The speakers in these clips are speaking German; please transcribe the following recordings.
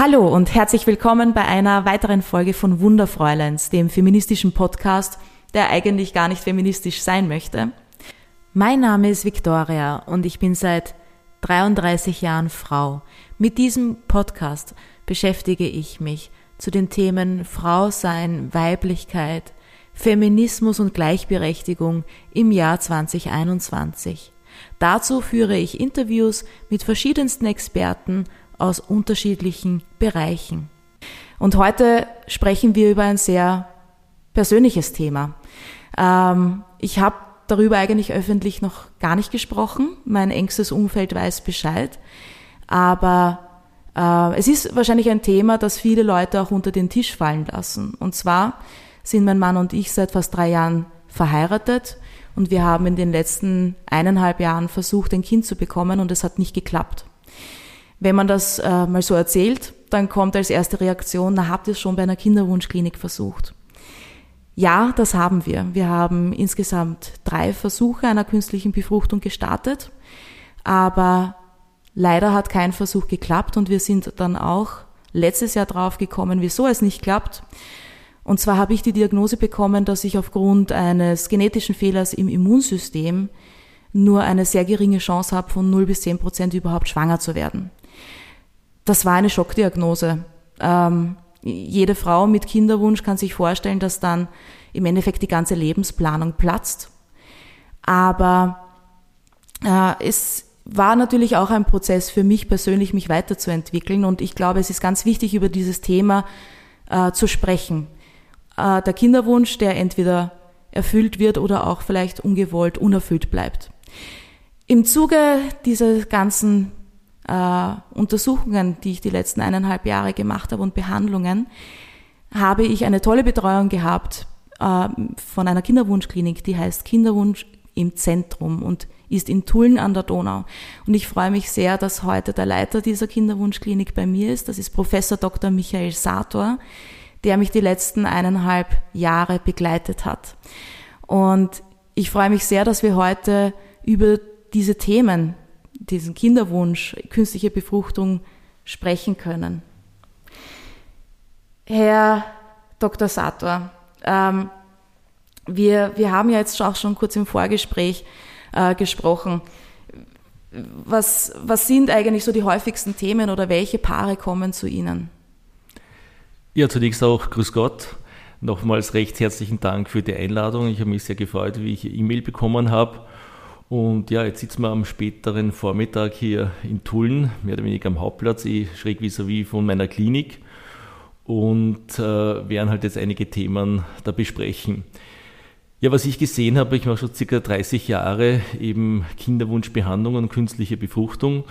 Hallo und herzlich willkommen bei einer weiteren Folge von Wunderfräuleins, dem feministischen Podcast, der eigentlich gar nicht feministisch sein möchte. Mein Name ist Victoria und ich bin seit 33 Jahren Frau. Mit diesem Podcast beschäftige ich mich zu den Themen Frau sein, Weiblichkeit, Feminismus und Gleichberechtigung im Jahr 2021. Dazu führe ich Interviews mit verschiedensten Experten aus unterschiedlichen Bereichen. Und heute sprechen wir über ein sehr persönliches Thema. Ähm, ich habe darüber eigentlich öffentlich noch gar nicht gesprochen. Mein engstes Umfeld weiß Bescheid. Aber äh, es ist wahrscheinlich ein Thema, das viele Leute auch unter den Tisch fallen lassen. Und zwar sind mein Mann und ich seit fast drei Jahren verheiratet und wir haben in den letzten eineinhalb Jahren versucht, ein Kind zu bekommen und es hat nicht geklappt. Wenn man das äh, mal so erzählt, dann kommt als erste Reaktion, na habt ihr es schon bei einer Kinderwunschklinik versucht? Ja, das haben wir. Wir haben insgesamt drei Versuche einer künstlichen Befruchtung gestartet, aber leider hat kein Versuch geklappt und wir sind dann auch letztes Jahr drauf gekommen, wieso es nicht klappt. Und zwar habe ich die Diagnose bekommen, dass ich aufgrund eines genetischen Fehlers im Immunsystem nur eine sehr geringe Chance habe, von 0 bis 10 Prozent überhaupt schwanger zu werden das war eine Schockdiagnose. Ähm, jede Frau mit Kinderwunsch kann sich vorstellen, dass dann im Endeffekt die ganze Lebensplanung platzt. Aber äh, es war natürlich auch ein Prozess für mich persönlich, mich weiterzuentwickeln. Und ich glaube, es ist ganz wichtig, über dieses Thema äh, zu sprechen. Äh, der Kinderwunsch, der entweder erfüllt wird oder auch vielleicht ungewollt unerfüllt bleibt. Im Zuge dieser ganzen äh, Untersuchungen, die ich die letzten eineinhalb Jahre gemacht habe und Behandlungen, habe ich eine tolle Betreuung gehabt äh, von einer Kinderwunschklinik, die heißt Kinderwunsch im Zentrum und ist in Tulln an der Donau. Und ich freue mich sehr, dass heute der Leiter dieser Kinderwunschklinik bei mir ist. Das ist Professor Dr. Michael Sator, der mich die letzten eineinhalb Jahre begleitet hat. Und ich freue mich sehr, dass wir heute über diese Themen diesen Kinderwunsch, künstliche Befruchtung sprechen können. Herr Dr. Sator, ähm, wir, wir haben ja jetzt auch schon kurz im Vorgespräch äh, gesprochen. Was, was sind eigentlich so die häufigsten Themen oder welche Paare kommen zu Ihnen? Ja, zunächst auch Grüß Gott. Nochmals recht herzlichen Dank für die Einladung. Ich habe mich sehr gefreut, wie ich E-Mail bekommen habe. Und ja, jetzt sitzen wir am späteren Vormittag hier in Tulln, mehr oder weniger am Hauptplatz, eh schräg vis-à-vis von meiner Klinik und äh, werden halt jetzt einige Themen da besprechen. Ja, was ich gesehen habe, ich mache schon circa 30 Jahre eben Kinderwunschbehandlung und künstliche Befruchtung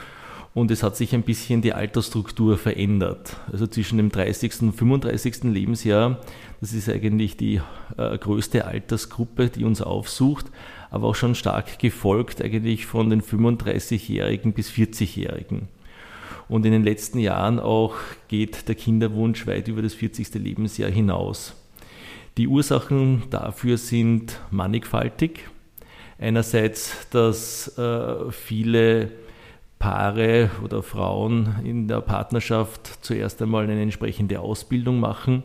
und es hat sich ein bisschen die Altersstruktur verändert. Also zwischen dem 30. und 35. Lebensjahr, das ist eigentlich die äh, größte Altersgruppe, die uns aufsucht, aber auch schon stark gefolgt eigentlich von den 35-Jährigen bis 40-Jährigen. Und in den letzten Jahren auch geht der Kinderwunsch weit über das 40. Lebensjahr hinaus. Die Ursachen dafür sind mannigfaltig. Einerseits, dass äh, viele Paare oder Frauen in der Partnerschaft zuerst einmal eine entsprechende Ausbildung machen,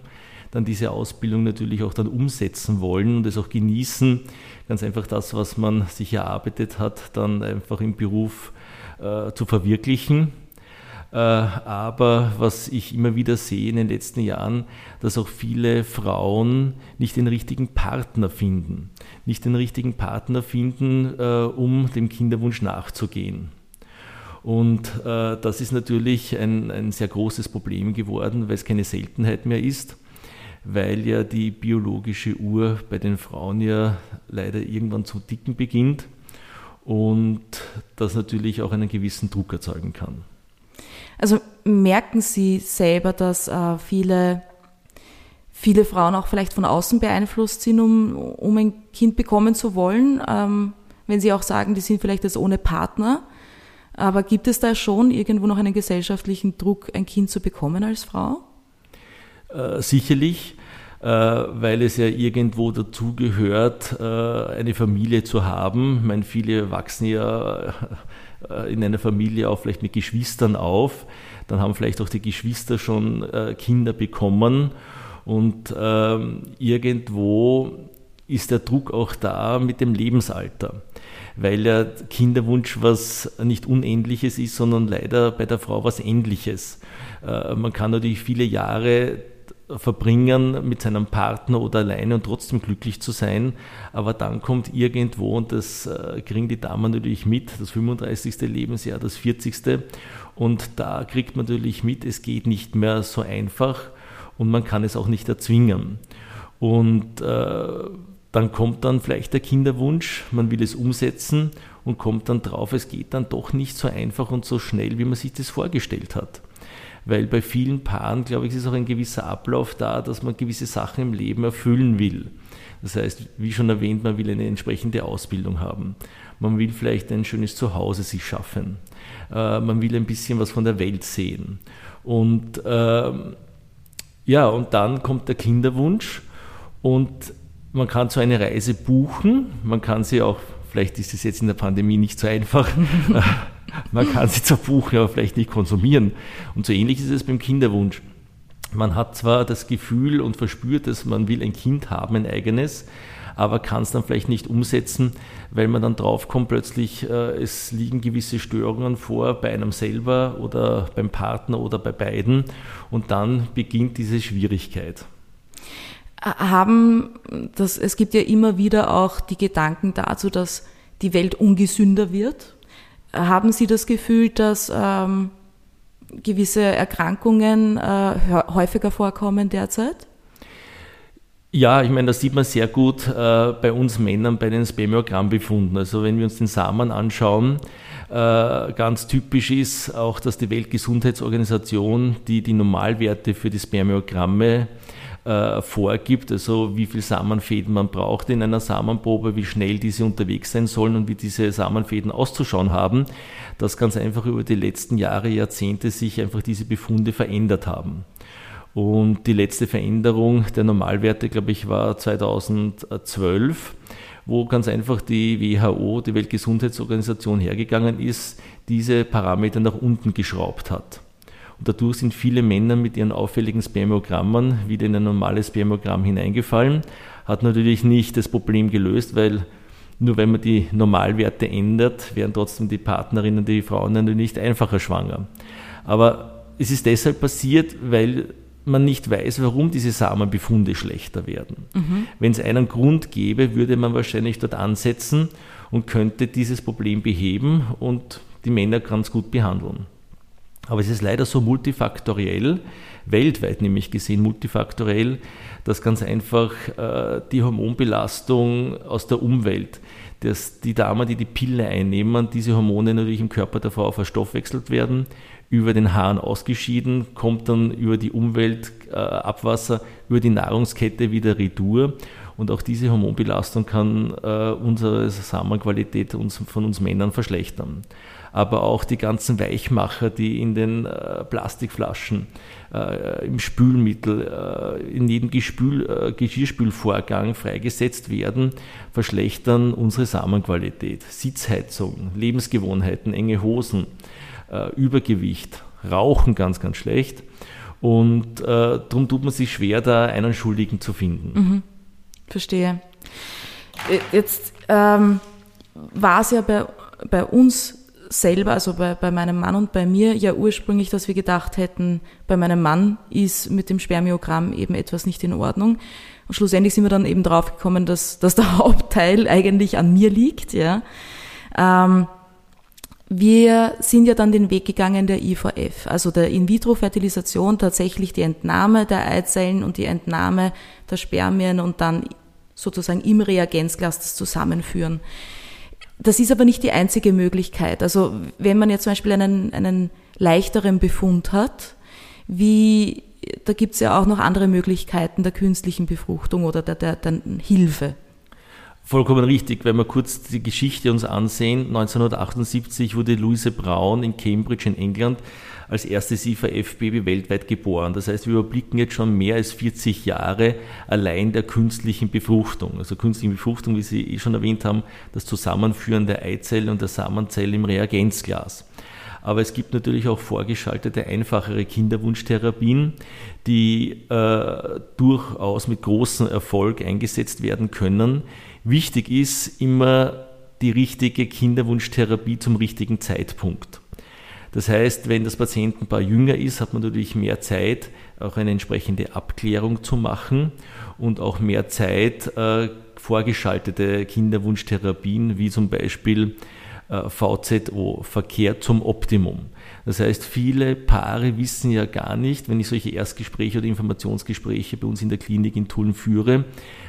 dann diese Ausbildung natürlich auch dann umsetzen wollen und es auch genießen, ganz einfach das, was man sich erarbeitet hat, dann einfach im Beruf äh, zu verwirklichen. Äh, aber was ich immer wieder sehe in den letzten Jahren, dass auch viele Frauen nicht den richtigen Partner finden, nicht den richtigen Partner finden, äh, um dem Kinderwunsch nachzugehen. Und äh, das ist natürlich ein, ein sehr großes Problem geworden, weil es keine Seltenheit mehr ist weil ja die biologische Uhr bei den Frauen ja leider irgendwann zu dicken beginnt und das natürlich auch einen gewissen Druck erzeugen kann. Also merken Sie selber, dass äh, viele, viele Frauen auch vielleicht von außen beeinflusst sind, um, um ein Kind bekommen zu wollen, ähm, wenn Sie auch sagen, die sind vielleicht jetzt ohne Partner. Aber gibt es da schon irgendwo noch einen gesellschaftlichen Druck, ein Kind zu bekommen als Frau? Äh, sicherlich. weil es ja irgendwo dazu gehört, eine Familie zu haben. Ich meine, viele wachsen ja in einer Familie auch vielleicht mit Geschwistern auf. Dann haben vielleicht auch die Geschwister schon Kinder bekommen. Und ähm, irgendwo ist der Druck auch da mit dem Lebensalter weil ja Kinderwunsch was nicht Unendliches ist, sondern leider bei der Frau was Endliches. Äh, man kann natürlich viele Jahre verbringen mit seinem Partner oder alleine und trotzdem glücklich zu sein. Aber dann kommt irgendwo, und das äh, kriegen die Damen natürlich mit, das 35. Lebensjahr, das 40. Und da kriegt man natürlich mit, es geht nicht mehr so einfach und man kann es auch nicht erzwingen. Und äh, dann kommt dann vielleicht der Kinderwunsch, man will es umsetzen und kommt dann drauf, es geht dann doch nicht so einfach und so schnell, wie man sich das vorgestellt hat. Weil bei vielen Paaren, glaube ich, ist auch ein gewisser Ablauf da, dass man gewisse Sachen im Leben erfüllen will. Das heißt, wie schon erwähnt, man will eine entsprechende Ausbildung haben. Man will vielleicht ein schönes Zuhause sich schaffen. Äh, man will ein bisschen was von der Welt sehen. Und äh, ja, und dann kommt der Kinderwunsch und man kann so eine Reise buchen, man kann sie auch, vielleicht ist es jetzt in der Pandemie nicht so einfach, man kann sie zwar buchen, aber vielleicht nicht konsumieren. Und so ähnlich ist es beim Kinderwunsch. Man hat zwar das Gefühl und verspürt, dass man will ein Kind haben, ein eigenes, aber kann es dann vielleicht nicht umsetzen, weil man dann draufkommt, plötzlich äh, es liegen gewisse Störungen vor bei einem selber oder beim Partner oder bei beiden und dann beginnt diese Schwierigkeit haben, das, es gibt ja immer wieder auch die Gedanken dazu, dass die Welt ungesünder wird. Haben Sie das Gefühl, dass ähm, gewisse Erkrankungen äh, häufiger vorkommen derzeit? Ja, ich meine, das sieht man sehr gut äh, bei uns Männern bei den Spermiogrammbefunden. Also wenn wir uns den Samen anschauen, äh, ganz typisch ist auch, dass die Weltgesundheitsorganisation, die die Normalwerte für die Spermiogramme äh, vorgibt, also wie viel Samenfäden man braucht in einer Samenprobe, wie schnell diese unterwegs sein sollen und wie diese Samenfäden auszuschauen haben, dass ganz einfach über die letzten Jahre, Jahrzehnte sich einfach diese Befunde verändert haben. Und die letzte Veränderung der Normalwerte, glaube ich, war 2012, wo ganz einfach die WHO, die Weltgesundheitsorganisation, hergegangen ist, diese Parameter nach unten geschraubt hat. Und dadurch sind viele Männer mit ihren auffälligen Spermogrammen wieder in ein normales Spermogramm hineingefallen. Hat natürlich nicht das Problem gelöst, weil nur wenn man die Normalwerte ändert, werden trotzdem die Partnerinnen, die Frauen natürlich nicht einfacher schwanger. Aber es ist deshalb passiert, weil man nicht weiß, warum diese Samenbefunde schlechter werden. Mhm. Wenn es einen Grund gäbe, würde man wahrscheinlich dort ansetzen und könnte dieses Problem beheben und die Männer ganz gut behandeln. Aber es ist leider so multifaktoriell, weltweit nämlich gesehen multifaktoriell, dass ganz einfach äh, die Hormonbelastung aus der Umwelt, dass die Damen, die die Pille einnehmen, diese Hormone natürlich im Körper der Frau verstoffwechselt werden, über den Haaren ausgeschieden, kommt dann über die Umwelt, äh, Abwasser, über die Nahrungskette wieder retour. Und auch diese Hormonbelastung kann äh, unsere Samenqualität uns, von uns Männern verschlechtern aber auch die ganzen Weichmacher, die in den äh, Plastikflaschen, äh, im Spülmittel, äh, in jedem Gespül, äh, Geschirrspülvorgang freigesetzt werden, verschlechtern unsere Samenqualität. Sitzheizung, Lebensgewohnheiten, enge Hosen, äh, Übergewicht, Rauchen ganz, ganz schlecht. Und äh, darum tut man sich schwer, da einen Schuldigen zu finden. Mhm. Verstehe. Jetzt ähm, war es ja bei, bei uns selber, also bei, bei meinem Mann und bei mir, ja ursprünglich, dass wir gedacht hätten, bei meinem Mann ist mit dem Spermiogramm eben etwas nicht in Ordnung. Und schlussendlich sind wir dann eben draufgekommen, dass, dass der Hauptteil eigentlich an mir liegt, ja. Ähm, wir sind ja dann den Weg gegangen der IVF, also der In-vitro-Fertilisation, tatsächlich die Entnahme der Eizellen und die Entnahme der Spermien und dann sozusagen im Reagenzglas das Zusammenführen. Das ist aber nicht die einzige Möglichkeit. Also wenn man jetzt zum Beispiel einen, einen leichteren Befund hat, wie da gibt es ja auch noch andere Möglichkeiten der künstlichen Befruchtung oder der, der, der Hilfe. Vollkommen richtig, wenn wir kurz die Geschichte uns ansehen. 1978 wurde Louise Brown in Cambridge in England als erstes IVF-Baby weltweit geboren. Das heißt, wir überblicken jetzt schon mehr als 40 Jahre allein der künstlichen Befruchtung. Also künstliche Befruchtung, wie Sie eh schon erwähnt haben, das Zusammenführen der Eizelle und der Samenzelle im Reagenzglas. Aber es gibt natürlich auch vorgeschaltete, einfachere Kinderwunschtherapien, die äh, durchaus mit großem Erfolg eingesetzt werden können. Wichtig ist immer die richtige Kinderwunschtherapie zum richtigen Zeitpunkt. Das heißt, wenn das Patientenpaar jünger ist, hat man natürlich mehr Zeit, auch eine entsprechende Abklärung zu machen und auch mehr Zeit, äh, vorgeschaltete Kinderwunschtherapien wie zum Beispiel äh, VZO, Verkehr zum Optimum. Das heißt, viele Paare wissen ja gar nicht, wenn ich solche Erstgespräche oder Informationsgespräche bei uns in der Klinik in Tulln führe,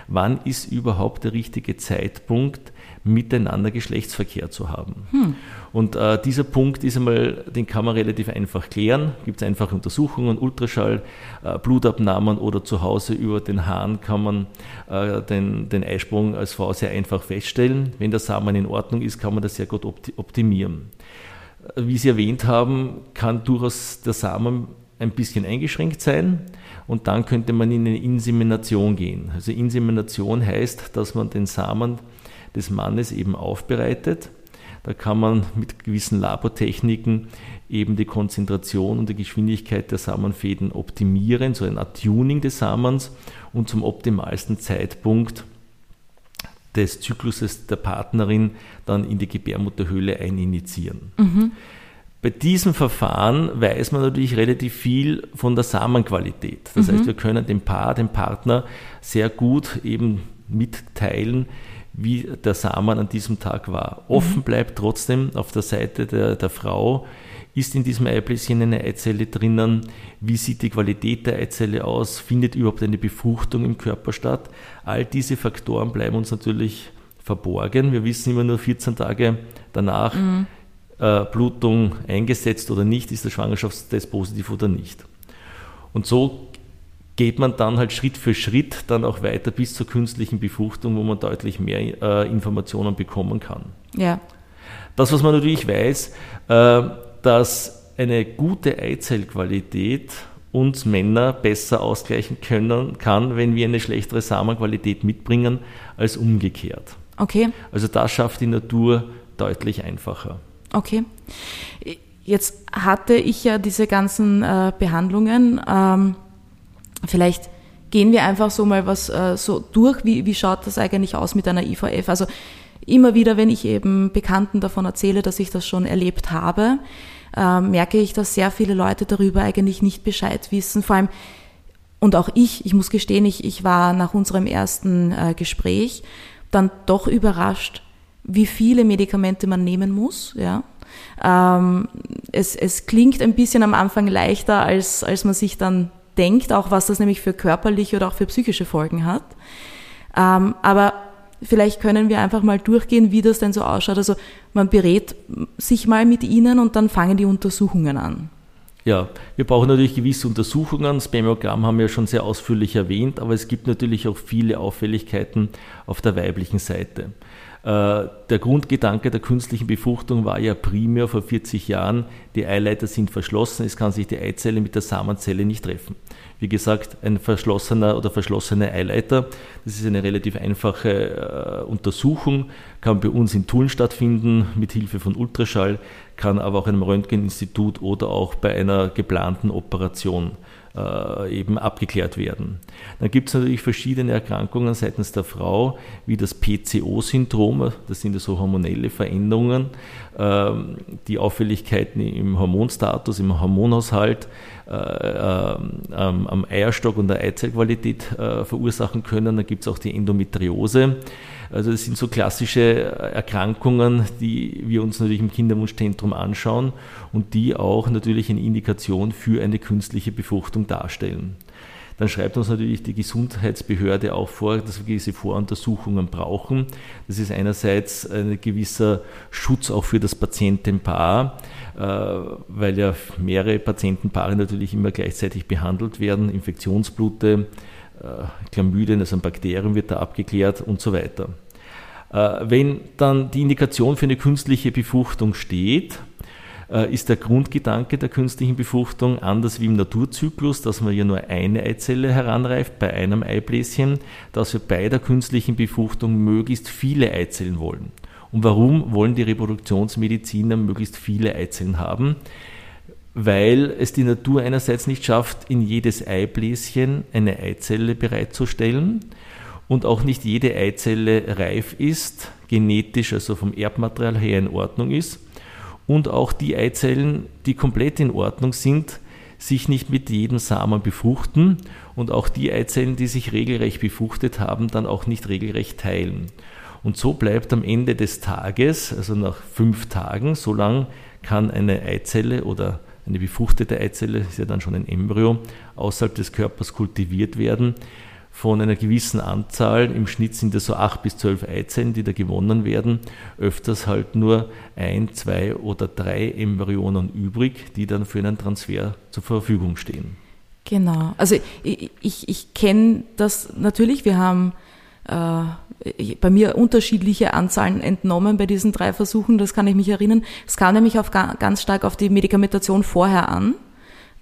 wann ist überhaupt der richtige Zeitpunkt, miteinander Geschlechtsverkehr zu haben. Hm. Und äh, dieser Punkt ist einmal, den kann man relativ einfach klären. Gibt es einfache Untersuchungen, Ultraschall, äh, Blutabnahmen oder zu Hause über den Hahn kann man äh, den, den Eisprung als Frau sehr einfach feststellen. Wenn der Samen in Ordnung ist, kann man das sehr gut optimieren. Äh, wie Sie erwähnt haben, kann durchaus der Samen ein bisschen eingeschränkt sein und dann könnte man in eine Insemination gehen. Also Insemination heißt, dass man den Samen des Mannes eben aufbereitet. Da kann man mit gewissen Labortechniken eben die Konzentration und die Geschwindigkeit der Samenfäden optimieren, so ein Art Tuning des Samens und zum optimalsten Zeitpunkt des Zykluses der Partnerin dann in die Gebärmutterhöhle eininitiieren. Mhm. Bei diesem Verfahren weiß man natürlich relativ viel von der Samenqualität. Das mhm. heißt, wir können dem Paar, dem Partner sehr gut eben mitteilen, wie der Samen an diesem Tag war. Offen mhm. bleibt trotzdem auf der Seite der, der Frau, ist in diesem Eibläschen eine Eizelle drinnen? Wie sieht die Qualität der Eizelle aus? Findet überhaupt eine Befruchtung im Körper statt? All diese Faktoren bleiben uns natürlich verborgen. Wir wissen immer nur 14 Tage danach, mhm. äh, Blutung eingesetzt oder nicht, ist der Schwangerschaftstest positiv oder nicht. Und so geht man dann halt Schritt für Schritt dann auch weiter bis zur künstlichen Befruchtung, wo man deutlich mehr äh, Informationen bekommen kann. Ja. Das, was man natürlich weiß, äh, dass eine gute Eizellqualität uns Männer besser ausgleichen können kann, wenn wir eine schlechtere Samenqualität mitbringen, als umgekehrt. Okay. Also das schafft die Natur deutlich einfacher. Okay. Jetzt hatte ich ja diese ganzen äh, Behandlungen. Ähm, Vielleicht gehen wir einfach so mal was äh, so durch, wie, wie schaut das eigentlich aus mit einer IVF? Also immer wieder, wenn ich eben Bekannten davon erzähle, dass ich das schon erlebt habe, äh, merke ich, dass sehr viele Leute darüber eigentlich nicht Bescheid wissen. Vor allem, und auch ich, ich muss gestehen, ich, ich war nach unserem ersten äh, Gespräch dann doch überrascht, wie viele Medikamente man nehmen muss. Ja. Ähm, es, es klingt ein bisschen am Anfang leichter, als, als man sich dann denkt, auch was das nämlich für körperliche oder auch für psychische Folgen hat. Ähm, aber vielleicht können wir einfach mal durchgehen, wie das denn so ausschaut. Also man berät sich mal mit ihnen und dann fangen die Untersuchungen an. Ja, wir brauchen natürlich gewisse Untersuchungen. Spermiogramm haben wir schon sehr ausführlich erwähnt, aber es gibt natürlich auch viele Auffälligkeiten auf der weiblichen Seite. Äh, der Grundgedanke der künstlichen Befruchtung war ja primär vor 40 Jahren, die Eileiter sind verschlossen, es kann sich die Eizelle mit der Samenzelle nicht treffen. Wie gesagt, ein verschlossener oder verschlossene Eileiter, das ist eine relativ einfache äh, Untersuchung, kann bei uns in Tulln stattfinden mit Hilfe von Ultraschall, kann aber auch in einem Röntgeninstitut oder auch bei einer geplanten Operation äh, eben abgeklärt werden. Dann gibt es natürlich verschiedene Erkrankungen seitens der Frau, wie das PCO-Syndrom, das sind so hormonelle Veränderungen, ähm, die Auffälligkeiten im Hormonstatus, im Hormonhaushalt, äh, äh, am Eierstock und der Eizellqualität verursachen können. Dann gibt es auch die Endometriose. Also das sind so klassische Erkrankungen, die wir uns natürlich im Kinderwunschzentrum anschauen und die auch natürlich eine Indikation für eine künstliche Befruchtung darstellen. Dann schreibt uns natürlich die Gesundheitsbehörde auch vor, dass wir diese Voruntersuchungen brauchen. Das ist einerseits ein gewisser Schutz auch für das Patientenpaar, äh, weil ja mehrere Patientenpaare natürlich immer gleichzeitig behandelt werden, Infektionsblute, äh, Chlamydien, also ein Bakterium wird da abgeklärt und so weiter. Äh, wenn dann die Indikation für eine künstliche Befruchtung steht, äh, ist der Grundgedanke der künstlichen Befruchtung anders wie im Naturzyklus, dass man ja nur eine Eizelle heranreift bei einem Eibläschen, dass wir bei der künstlichen Befruchtung möglichst viele Eizellen wollen. Und warum wollen die Reproduktionsmediziner möglichst viele Eizellen haben? Weil es die Natur einerseits nicht schafft, in jedes Eibläschen eine Eizelle bereitzustellen und auch nicht jede Eizelle reif ist, genetisch, also vom Erbmaterial her in Ordnung ist. Und auch die Eizellen, die komplett in Ordnung sind, sich nicht mit jedem Samen befruchten. Und auch die Eizellen, die sich regelrecht befruchtet haben, dann auch nicht regelrecht teilen. Und so bleibt am Ende des Tages, also nach fünf Tagen, so lang kann eine Eizelle oder eine befruchtete Eizelle, ist ja dann schon ein Embryo, außerhalb des Körpers kultiviert werden, von einer gewissen Anzahl, im Schnitt sind es so acht bis zwölf Eizellen, die da gewonnen werden, öfters halt nur ein, zwei oder drei Embryonen übrig, die dann für einen Transfer zur Verfügung stehen. Genau, also ich, ich, ich kenne das natürlich, wir haben äh, bei mir unterschiedliche Anzahlen entnommen bei diesen drei Versuchen, das kann ich mich erinnern. Es kam nämlich auf, ganz stark auf die Medikamentation vorher an.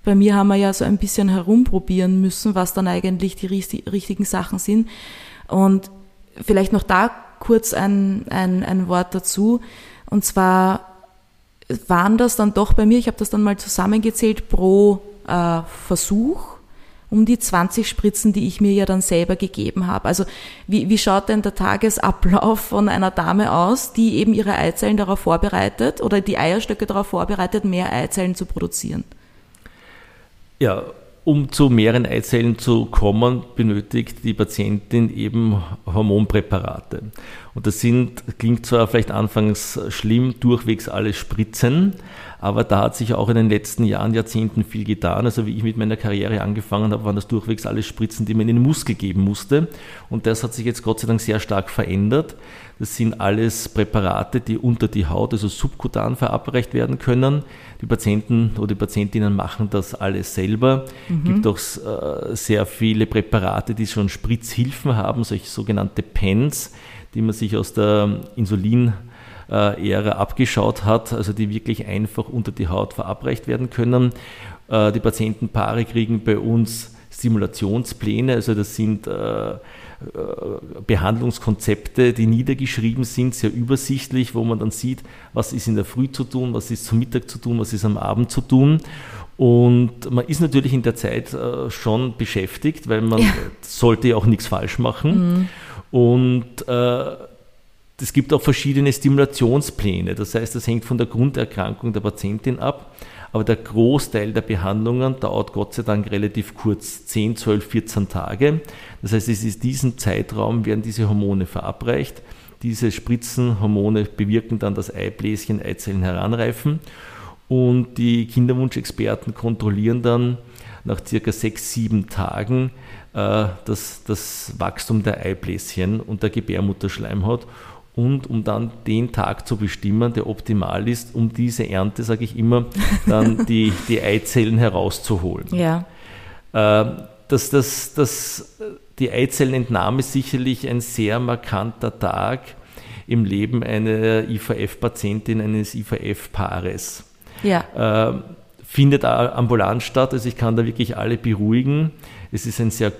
Bei mir haben wir ja so ein bisschen herumprobieren müssen, was dann eigentlich die richtigen Sachen sind. Und vielleicht noch da kurz ein, ein, ein Wort dazu. Und zwar waren das dann doch bei mir, ich habe das dann mal zusammengezählt, pro äh, Versuch um die 20 Spritzen, die ich mir ja dann selber gegeben habe. Also wie, wie schaut denn der Tagesablauf von einer Dame aus, die eben ihre Eizellen darauf vorbereitet oder die Eierstöcke darauf vorbereitet, mehr Eizellen zu produzieren? Ja, um zu mehreren Eizellen zu kommen, benötigt die Patientin eben Hormonpräparate. Und das sind, klingt zwar vielleicht anfangs schlimm, durchwegs alle Spritzen, aber da hat sich auch in den letzten Jahren, Jahrzehnten viel getan. Also wie ich mit meiner Karriere angefangen habe, waren das durchwegs alle Spritzen, die man in den Muskel geben musste. Und das hat sich jetzt Gott sei Dank sehr stark verändert. Das sind alles Präparate, die unter die Haut, also subkutan verabreicht werden können. Die Patienten oder die Patientinnen machen das alles selber. Es mhm. gibt auch äh, sehr viele Präparate, die schon Spritzhilfen haben, solche sogenannte PENs, die man sich aus der Insulin Ära abgeschaut hat, also die wirklich einfach unter die Haut verabreicht werden können. Äh, die Patientenpaare kriegen bei uns Stimulationspläne, also das sind äh, Behandlungskonzepte, die niedergeschrieben sind, sehr übersichtlich, wo man dann sieht, was ist in der Früh zu tun, was ist zum Mittag zu tun, was ist am Abend zu tun. Und man ist natürlich in der Zeit äh, schon beschäftigt, weil man ja. sollte ja auch nichts falsch machen. Mhm. Und äh, es gibt auch verschiedene Stimulationspläne. Das heißt, das hängt von der Grunderkrankung der Patientin ab. Aber der Großteil der Behandlungen dauert Gott sei Dank relativ kurz, 10, 12, 14 Tage. Das heißt, es ist diesen Zeitraum werden diese Hormone verabreicht. Diese Spritzenhormone bewirken dann, dass Eibläschen, Eizellen heranreifen. Und die Kinderwunschexperten kontrollieren dann nach circa sechs, sieben Tagen äh, das, das Wachstum der Eibläschen und der Gebärmutterschleimhaut und um dann den Tag zu bestimmen, der optimal ist, um diese Ernte, sage ich immer, dann die, die Eizellen herauszuholen. Ja. Äh, dass das, das, die Eizellenentnahme sicherlich ein sehr markanter Tag im Leben einer IVF-Patientin, eines IVF-Paares. Ja. Äh, findet ambulant statt, also ich kann da wirklich alle beruhigen. Es ist ein sehr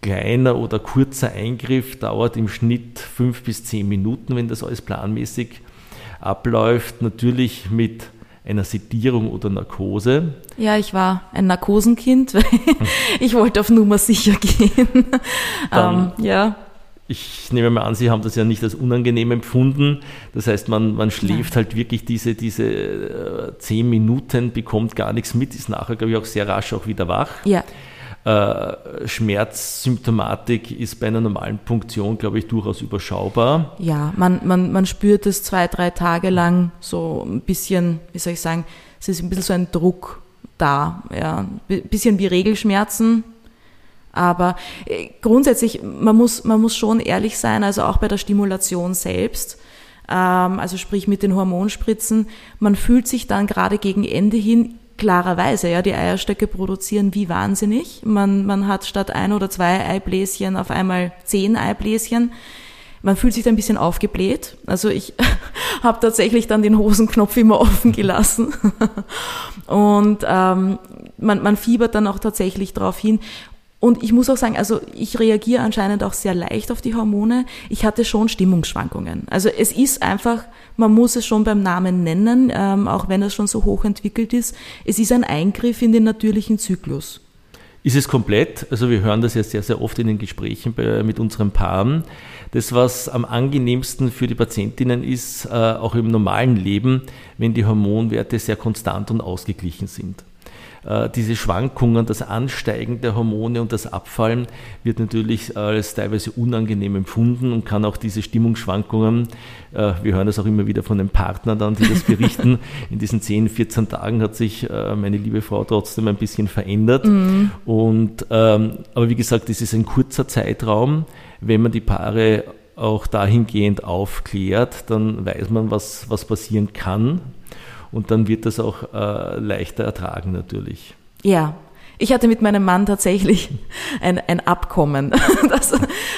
kleiner oder kurzer Eingriff dauert im Schnitt fünf bis zehn Minuten, wenn das alles planmäßig abläuft. Natürlich mit einer Sedierung oder Narkose. Ja, ich war ein Narkosenkind, weil ich wollte auf Nummer sicher gehen. Dann, ähm, ja. Ich nehme mal an, Sie haben das ja nicht als unangenehm empfunden. Das heißt, man, man schläft Nein. halt wirklich diese, diese äh, zehn Minuten, bekommt gar nichts mit, ist nachher, glaube ich, auch sehr rasch auch wieder wach. Ja. Äh, Schmerzsymptomatik ist bei einer normalen Punktion, glaube ich, durchaus überschaubar. Ja, man, man, man spürt es zwei, drei Tage lang so ein bisschen, wie soll ich sagen, es ist ein bisschen so ein Druck da. Ja. Ein bisschen wie Regelschmerzen, aber äh, grundsätzlich, man muss, man muss schon ehrlich sein, also auch bei der Stimulation selbst, ähm, also sprich mit den Hormonspritzen, man fühlt sich dann gerade gegen Ende hin klarerweise, ja, die Eierstöcke produzieren wie wahnsinnig. Man, man hat statt ein oder zwei Eibläschen auf einmal zehn Eibläschen. man fühlt sich da ein bisschen aufgebläht. Also ich habe tatsächlich dann den Hosenknopf immer offen gelassen. Und ähm, man, man fiebert dann auch tatsächlich darauf hin. Und ich muss auch sagen, also ich reagiere anscheinend auch sehr leicht auf die Hormone. Ich hatte schon Stimmungsschwankungen. Also es ist einfach, man muss es schon beim Namen nennen, ähm, auch wenn es schon so hoch entwickelt ist. Es ist ein Eingriff in den natürlichen Zyklus. Ist es komplett? Also wir hören das ja sehr, sehr oft in den Gesprächen bei, mit unseren Paaren. Das, was am angenehmsten für die Patientinnen ist, äh, auch im normalen Leben, wenn die Hormonwerte sehr konstant und ausgeglichen sind. Äh, diese Schwankungen, das Ansteigen der Hormone und das Abfallen wird natürlich als teilweise unangenehm empfunden und kann auch diese Stimmungsschwankungen, äh, wir hören das auch immer wieder von den Partnern dann, die das berichten, in diesen 10, 14 Tagen hat sich äh, meine liebe Frau trotzdem ein bisschen verändert. Mhm. Und, ähm, aber wie gesagt, das ist ein kurzer Zeitraum. Wenn man die Paare auch dahingehend aufklärt, dann weiß man, was, was passieren kann und dann wird das auch äh, leichter ertragen natürlich. Ja, ich hatte mit meinem Mann tatsächlich ein, ein Abkommen, dass,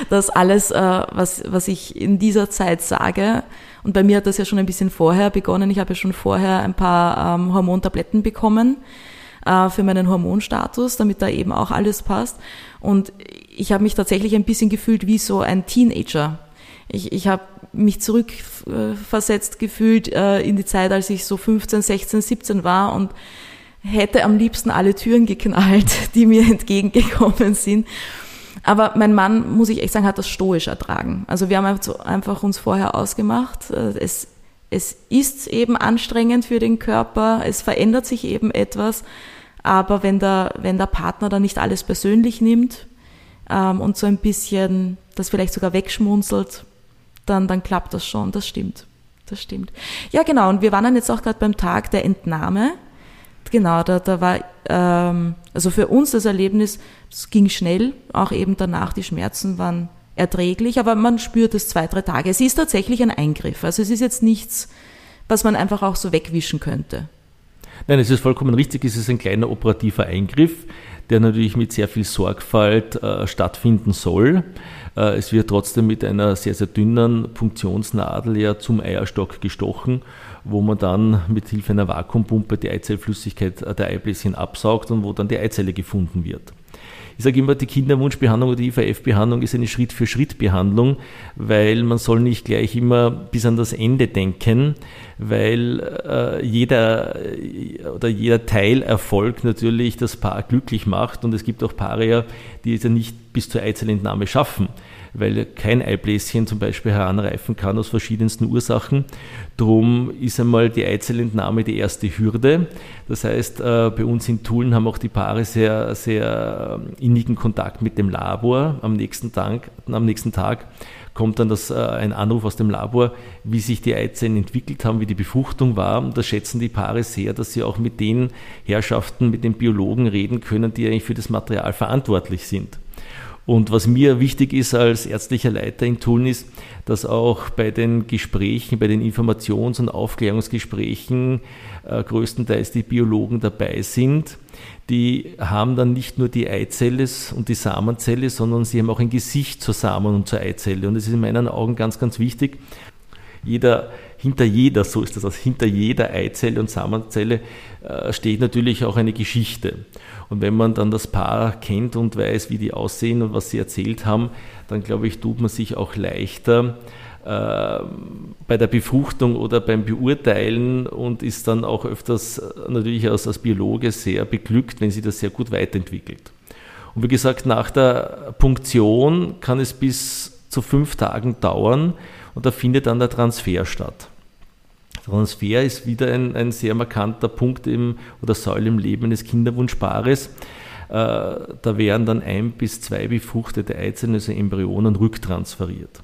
dass alles, äh, was, was ich in dieser Zeit sage, und bei mir hat das ja schon ein bisschen vorher begonnen, ich habe ja schon vorher ein paar ähm, Hormontabletten bekommen äh, für meinen Hormonstatus, damit da eben auch alles passt. Und ich habe mich tatsächlich ein bisschen gefühlt wie so ein Teenager. Ich, ich habe mich zurückversetzt gefühlt äh, in die Zeit, als ich so 15, 16, 17 war und hätte am liebsten alle Türen geknallt, die mir entgegengekommen sind. Aber mein Mann, muss ich echt sagen, hat das stoisch ertragen. Also wir haben einfach uns vorher ausgemacht. Äh, es, es ist eben anstrengend für den Körper, es verändert sich eben etwas. Aber wenn der, wenn der Partner dann nicht alles persönlich nimmt ähm, und so ein bisschen das vielleicht sogar wegschmunzelt, dann, dann klappt das schon, das stimmt. Das stimmt. Ja, genau, und wir waren dann jetzt auch gerade beim Tag der Entnahme. Genau, da, da war, ähm, also für uns das Erlebnis, es ging schnell, auch eben danach, die Schmerzen waren erträglich, aber man spürt es zwei, drei Tage. Es ist tatsächlich ein Eingriff, also es ist jetzt nichts, was man einfach auch so wegwischen könnte. Nein, es ist vollkommen richtig, es ist ein kleiner operativer Eingriff, der natürlich mit sehr viel Sorgfalt äh, stattfinden soll. Äh, es wird trotzdem mit einer sehr, sehr dünnen Punktionsnadel ja zum Eierstock gestochen, wo man dann mit Hilfe einer Vakuumpumpe die Eizellflüssigkeit der Eibläschen absaugt und wo dann die Eizelle gefunden wird. Ich sage immer, die Kinderwunschbehandlung oder die IVF-Behandlung ist eine Schritt-für-Schritt-Behandlung, weil man soll nicht gleich immer bis an das Ende denken, weil äh, jeder oder jeder Teilerfolg natürlich das Paar glücklich macht und es gibt auch Paare ja, die es ja nicht bis zur Eizellentnahme schaffen weil kein Eibläschen zum Beispiel heranreifen kann aus verschiedensten Ursachen. Drum ist einmal die Eizellentnahme die erste Hürde. Das heißt, äh, bei uns in Tulln haben auch die Paare sehr, sehr äh, innigen Kontakt mit dem Labor am nächsten Tag. Am nächsten Tag kommt dann das, äh, ein Anruf aus dem Labor, wie sich die Eizellen entwickelt haben, wie die Befruchtung war. Und das schätzen die Paare sehr, dass sie auch mit den Herrschaften, mit den Biologen reden können, die eigentlich für das Material verantwortlich sind. Und was mir wichtig ist als ärztlicher Leiter in Tulln ist, dass auch bei den Gesprächen, bei den Informations- und Aufklärungsgesprächen äh, größtenteils die Biologen dabei sind. Die haben dann nicht nur die Eizelle und die Samenzelle, sondern sie haben auch ein Gesicht zur Samen- und zur Eizelle. Und das ist in meinen Augen ganz, ganz wichtig. Jeder, hinter jeder, so ist das, also hinter jeder Eizelle und Samenzelle äh, steht natürlich auch eine Geschichte. Und wenn man dann das Paar kennt und weiß, wie die aussehen und was sie erzählt haben, dann glaube ich, tut man sich auch leichter bei der Befruchtung oder beim Beurteilen und ist dann auch öfters äh, natürlich als, als Biologe sehr beglückt, wenn sie das sehr gut weiterentwickelt. Und wie gesagt, nach der Punktion kann es bis zu fünf Tagen dauern und da findet dann der Transfer statt. Transfer ist wieder ein, ein sehr markanter Punkt im, oder Säule im Leben eines Kinderwunschpaares. Äh, da werden dann ein bis zwei befruchtete Eizellen, also Embryonen, rücktransferiert.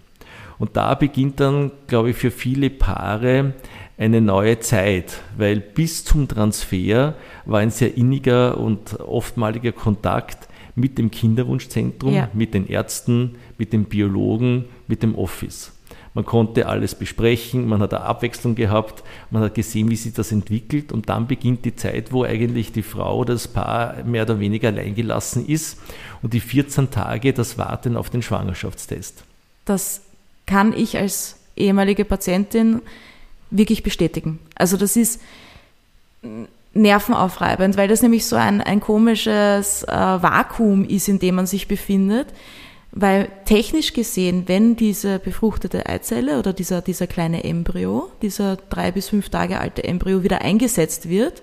Und da beginnt dann, glaube ich, für viele Paare eine neue Zeit, weil bis zum Transfer war ein sehr inniger und oftmaliger Kontakt mit dem Kinderwunschzentrum, ja. mit den Ärzten, mit den Biologen, mit dem Office. Man konnte alles besprechen, man hat eine Abwechslung gehabt, man hat gesehen, wie sich das entwickelt und dann beginnt die Zeit, wo eigentlich die Frau oder das Paar mehr oder weniger alleingelassen ist und die 14 Tage das Warten auf den Schwangerschaftstest. Das kann ich als ehemalige Patientin wirklich bestätigen. Also das ist nervenaufreibend, weil das nämlich so ein, ein komisches äh, Vakuum ist, in dem man sich befindet. Weil technisch gesehen, wenn diese befruchtete Eizelle oder dieser, dieser kleine Embryo, dieser drei bis fünf Tage alte Embryo wieder eingesetzt wird,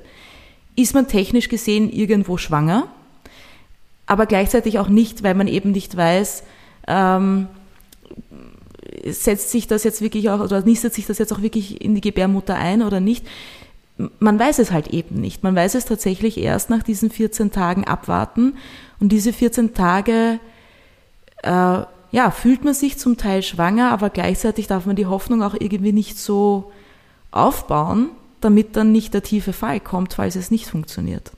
ist man technisch gesehen irgendwo schwanger, aber gleichzeitig auch nicht, weil man eben nicht weiß, ähm, setzt sich das jetzt wirklich auch, oder nistet sich das jetzt auch wirklich in die Gebärmutter ein oder nicht. Man weiß es halt eben nicht. Man weiß es tatsächlich erst nach diesen 14 Tagen abwarten. Und diese 14 Tage, äh, ja, fühlt man sich zum Teil schwanger, aber gleichzeitig darf man die Hoffnung auch irgendwie nicht so aufbauen, damit dann nicht der tiefe Fall kommt, falls es nicht funktioniert.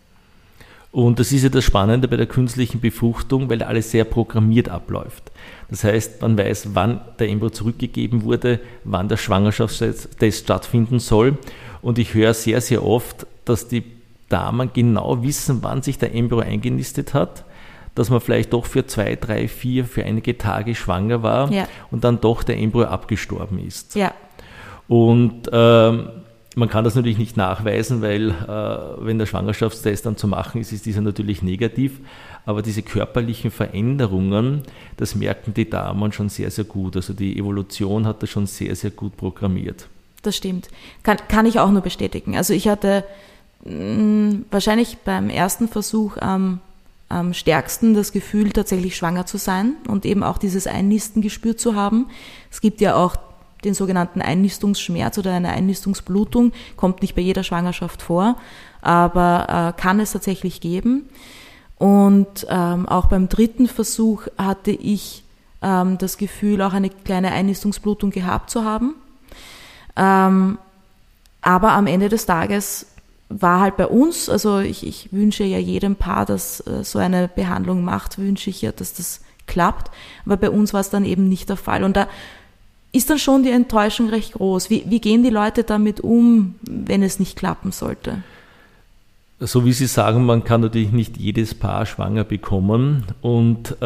Und das ist ja das Spannende bei der künstlichen Befruchtung, weil alles sehr programmiert abläuft. Das heißt, man weiß, wann der Embryo zurückgegeben wurde, wann der Schwangerschaftstest stattfinden soll. Und ich höre sehr, sehr oft, dass die Damen genau wissen, wann sich der Embryo eingenistet hat, dass man vielleicht doch für zwei, drei, vier, für einige Tage schwanger war ja. und dann doch der Embryo abgestorben ist. Ja. Und ähm, man kann das natürlich nicht nachweisen, weil äh, wenn der Schwangerschaftstest dann zu machen ist, ist dieser natürlich negativ. Aber diese körperlichen Veränderungen, das merken die Damen schon sehr, sehr gut. Also die Evolution hat das schon sehr, sehr gut programmiert. Das stimmt. Kann, kann ich auch nur bestätigen. Also ich hatte mh, mm, wahrscheinlich beim ersten Versuch am, am stärksten das Gefühl, tatsächlich schwanger zu sein und eben auch dieses Einnisten gespürt zu haben. Es gibt ja auch den sogenannten Einnistungsschmerz oder eine Einnistungsblutung, kommt nicht bei jeder Schwangerschaft vor, aber äh, kann es tatsächlich geben. Und ähm, auch beim dritten Versuch hatte ich ähm, das Gefühl, auch eine kleine Einnistungsblutung gehabt zu haben. Ähm, aber am Ende des Tages war halt bei uns, also ich, ich wünsche ja jedem Paar, das äh, so eine Behandlung macht, wünsche ich ja, dass das klappt. Aber bei uns war es dann eben nicht der Fall. Und da ist dann schon die Enttäuschung recht groß. Wie, wie gehen die Leute damit um, wenn es nicht klappen sollte? So wie Sie sagen, man kann natürlich nicht jedes Paar schwanger bekommen und äh,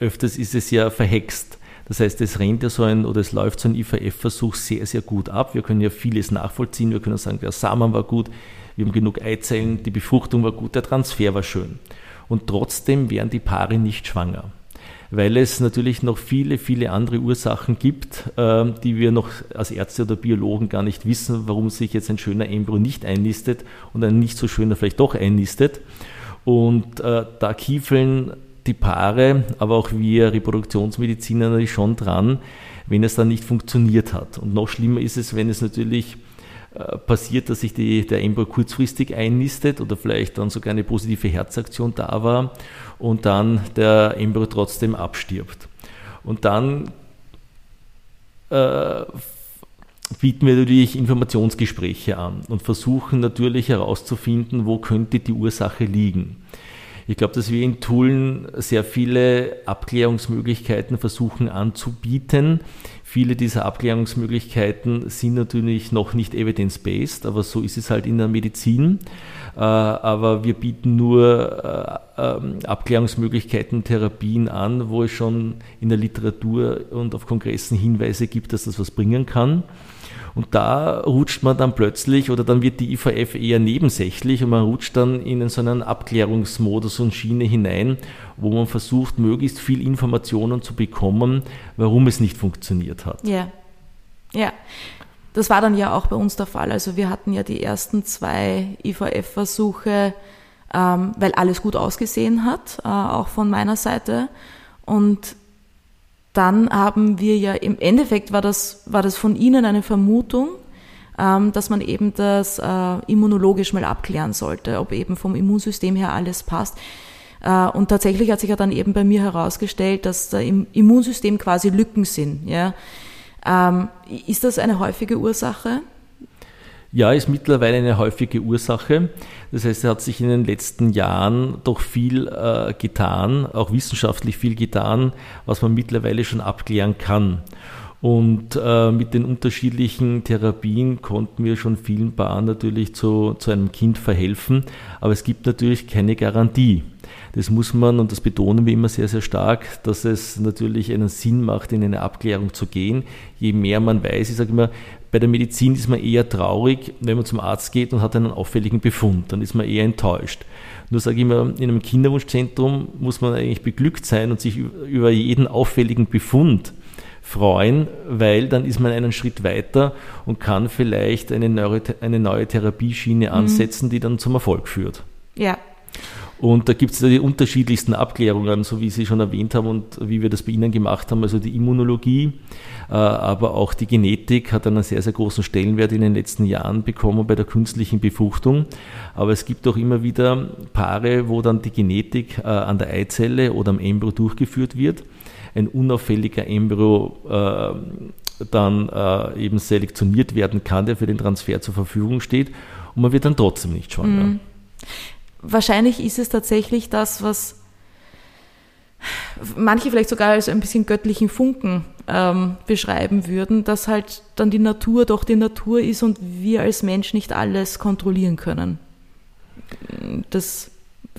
öfters ist es ja verhext. Das heißt, es rennt ja so ein oder es läuft so ein IVF-Versuch sehr, sehr gut ab. Wir können ja vieles nachvollziehen. Wir können sagen, der Samen war gut, wir haben genug Eizellen, die Befruchtung war gut, der Transfer war schön. Und trotzdem werden die Paare nicht schwanger weil es natürlich noch viele, viele andere Ursachen gibt, ähm, die wir noch als Ärzte oder Biologen gar nicht wissen, warum sich jetzt ein schöner Embryo nicht einnistet und ein nicht so schöner vielleicht doch einnistet. Und äh, da kiefeln die Paare, aber auch wir Reproduktionsmediziner natürlich schon dran, wenn es dann nicht funktioniert hat. Und noch schlimmer ist es, wenn es natürlich äh, passiert, dass sich die, der Embryo kurzfristig einnistet oder vielleicht dann sogar eine positive Herzaktion da war und dann der Embryo trotzdem abstirbt. Und dann äh, bieten wir natürlich Informationsgespräche an und versuchen natürlich herauszufinden, wo könnte die Ursache liegen. Ich glaube, dass wir in Tulln sehr viele Abklärungsmöglichkeiten versuchen anzubieten. Viele dieser Abklärungsmöglichkeiten sind natürlich noch nicht evidence-based, aber so ist es halt in der Medizin. Äh, aber wir bieten nur äh, ähm, Abklärungsmöglichkeiten, Therapien an, wo es schon in der Literatur und auf Kongressen Hinweise gibt, dass das was bringen kann. Und da rutscht man dann plötzlich oder dann wird die IVF eher nebensächlich und man rutscht dann in so einen Abklärungsmodus und Schiene hinein, wo man versucht, möglichst viel Informationen zu bekommen, warum es nicht funktioniert hat. Ja. Ja. Das war dann ja auch bei uns der Fall. Also wir hatten ja die ersten zwei IVF-Versuche, ähm, weil alles gut ausgesehen hat, äh, auch von meiner Seite. Und dann haben wir ja im Endeffekt war das, war das von Ihnen eine Vermutung, ähm, dass man eben das äh, immunologisch mal abklären sollte, ob eben vom Immunsystem her alles passt. Äh, und tatsächlich hat sich ja dann eben bei mir herausgestellt, dass da im Immunsystem quasi Lücken sind. Ja? Ähm, ist das eine häufige Ursache? Ja, ist mittlerweile eine häufige Ursache. Das heißt, es hat sich in den letzten Jahren doch viel äh, getan, auch wissenschaftlich viel getan, was man mittlerweile schon abklären kann. Und äh, mit den unterschiedlichen Therapien konnten wir schon vielen Paaren natürlich zu, zu einem Kind verhelfen. Aber es gibt natürlich keine Garantie. Das muss man, und das betonen wir immer sehr, sehr stark, dass es natürlich einen Sinn macht, in eine Abklärung zu gehen. Je mehr man weiß, ich sage immer, bei der Medizin ist man eher traurig, wenn man zum Arzt geht und hat einen auffälligen Befund. Dann ist man eher enttäuscht. Nur sage ich immer, in einem Kinderwunschzentrum muss man eigentlich beglückt sein und sich über jeden auffälligen Befund freuen, weil dann ist man einen Schritt weiter und kann vielleicht eine neue, eine neue Therapieschiene mhm. ansetzen, die dann zum Erfolg führt. Ja. Und da gibt es die unterschiedlichsten Abklärungen, so wie Sie schon erwähnt haben und wie wir das bei Ihnen gemacht haben, also die Immunologie, äh, aber auch die Genetik hat einen sehr, sehr großen Stellenwert in den letzten Jahren bekommen bei der künstlichen Befruchtung. Aber es gibt auch immer wieder Paare, wo dann die Genetik äh, an der Eizelle oder am Embryo durchgeführt wird ein unauffälliger Embryo äh, dann eben selektioniert werden kann, der für den Transfer zur Verfügung steht und man wird dann trotzdem nicht schwanger. Mhm. Wahrscheinlich ist es tatsächlich das, was manche vielleicht sogar als ein bisschen göttlichen Funken ähm, beschreiben würden, dass halt dann die Natur doch die Natur ist und wir als Mensch nicht alles kontrollieren können. Das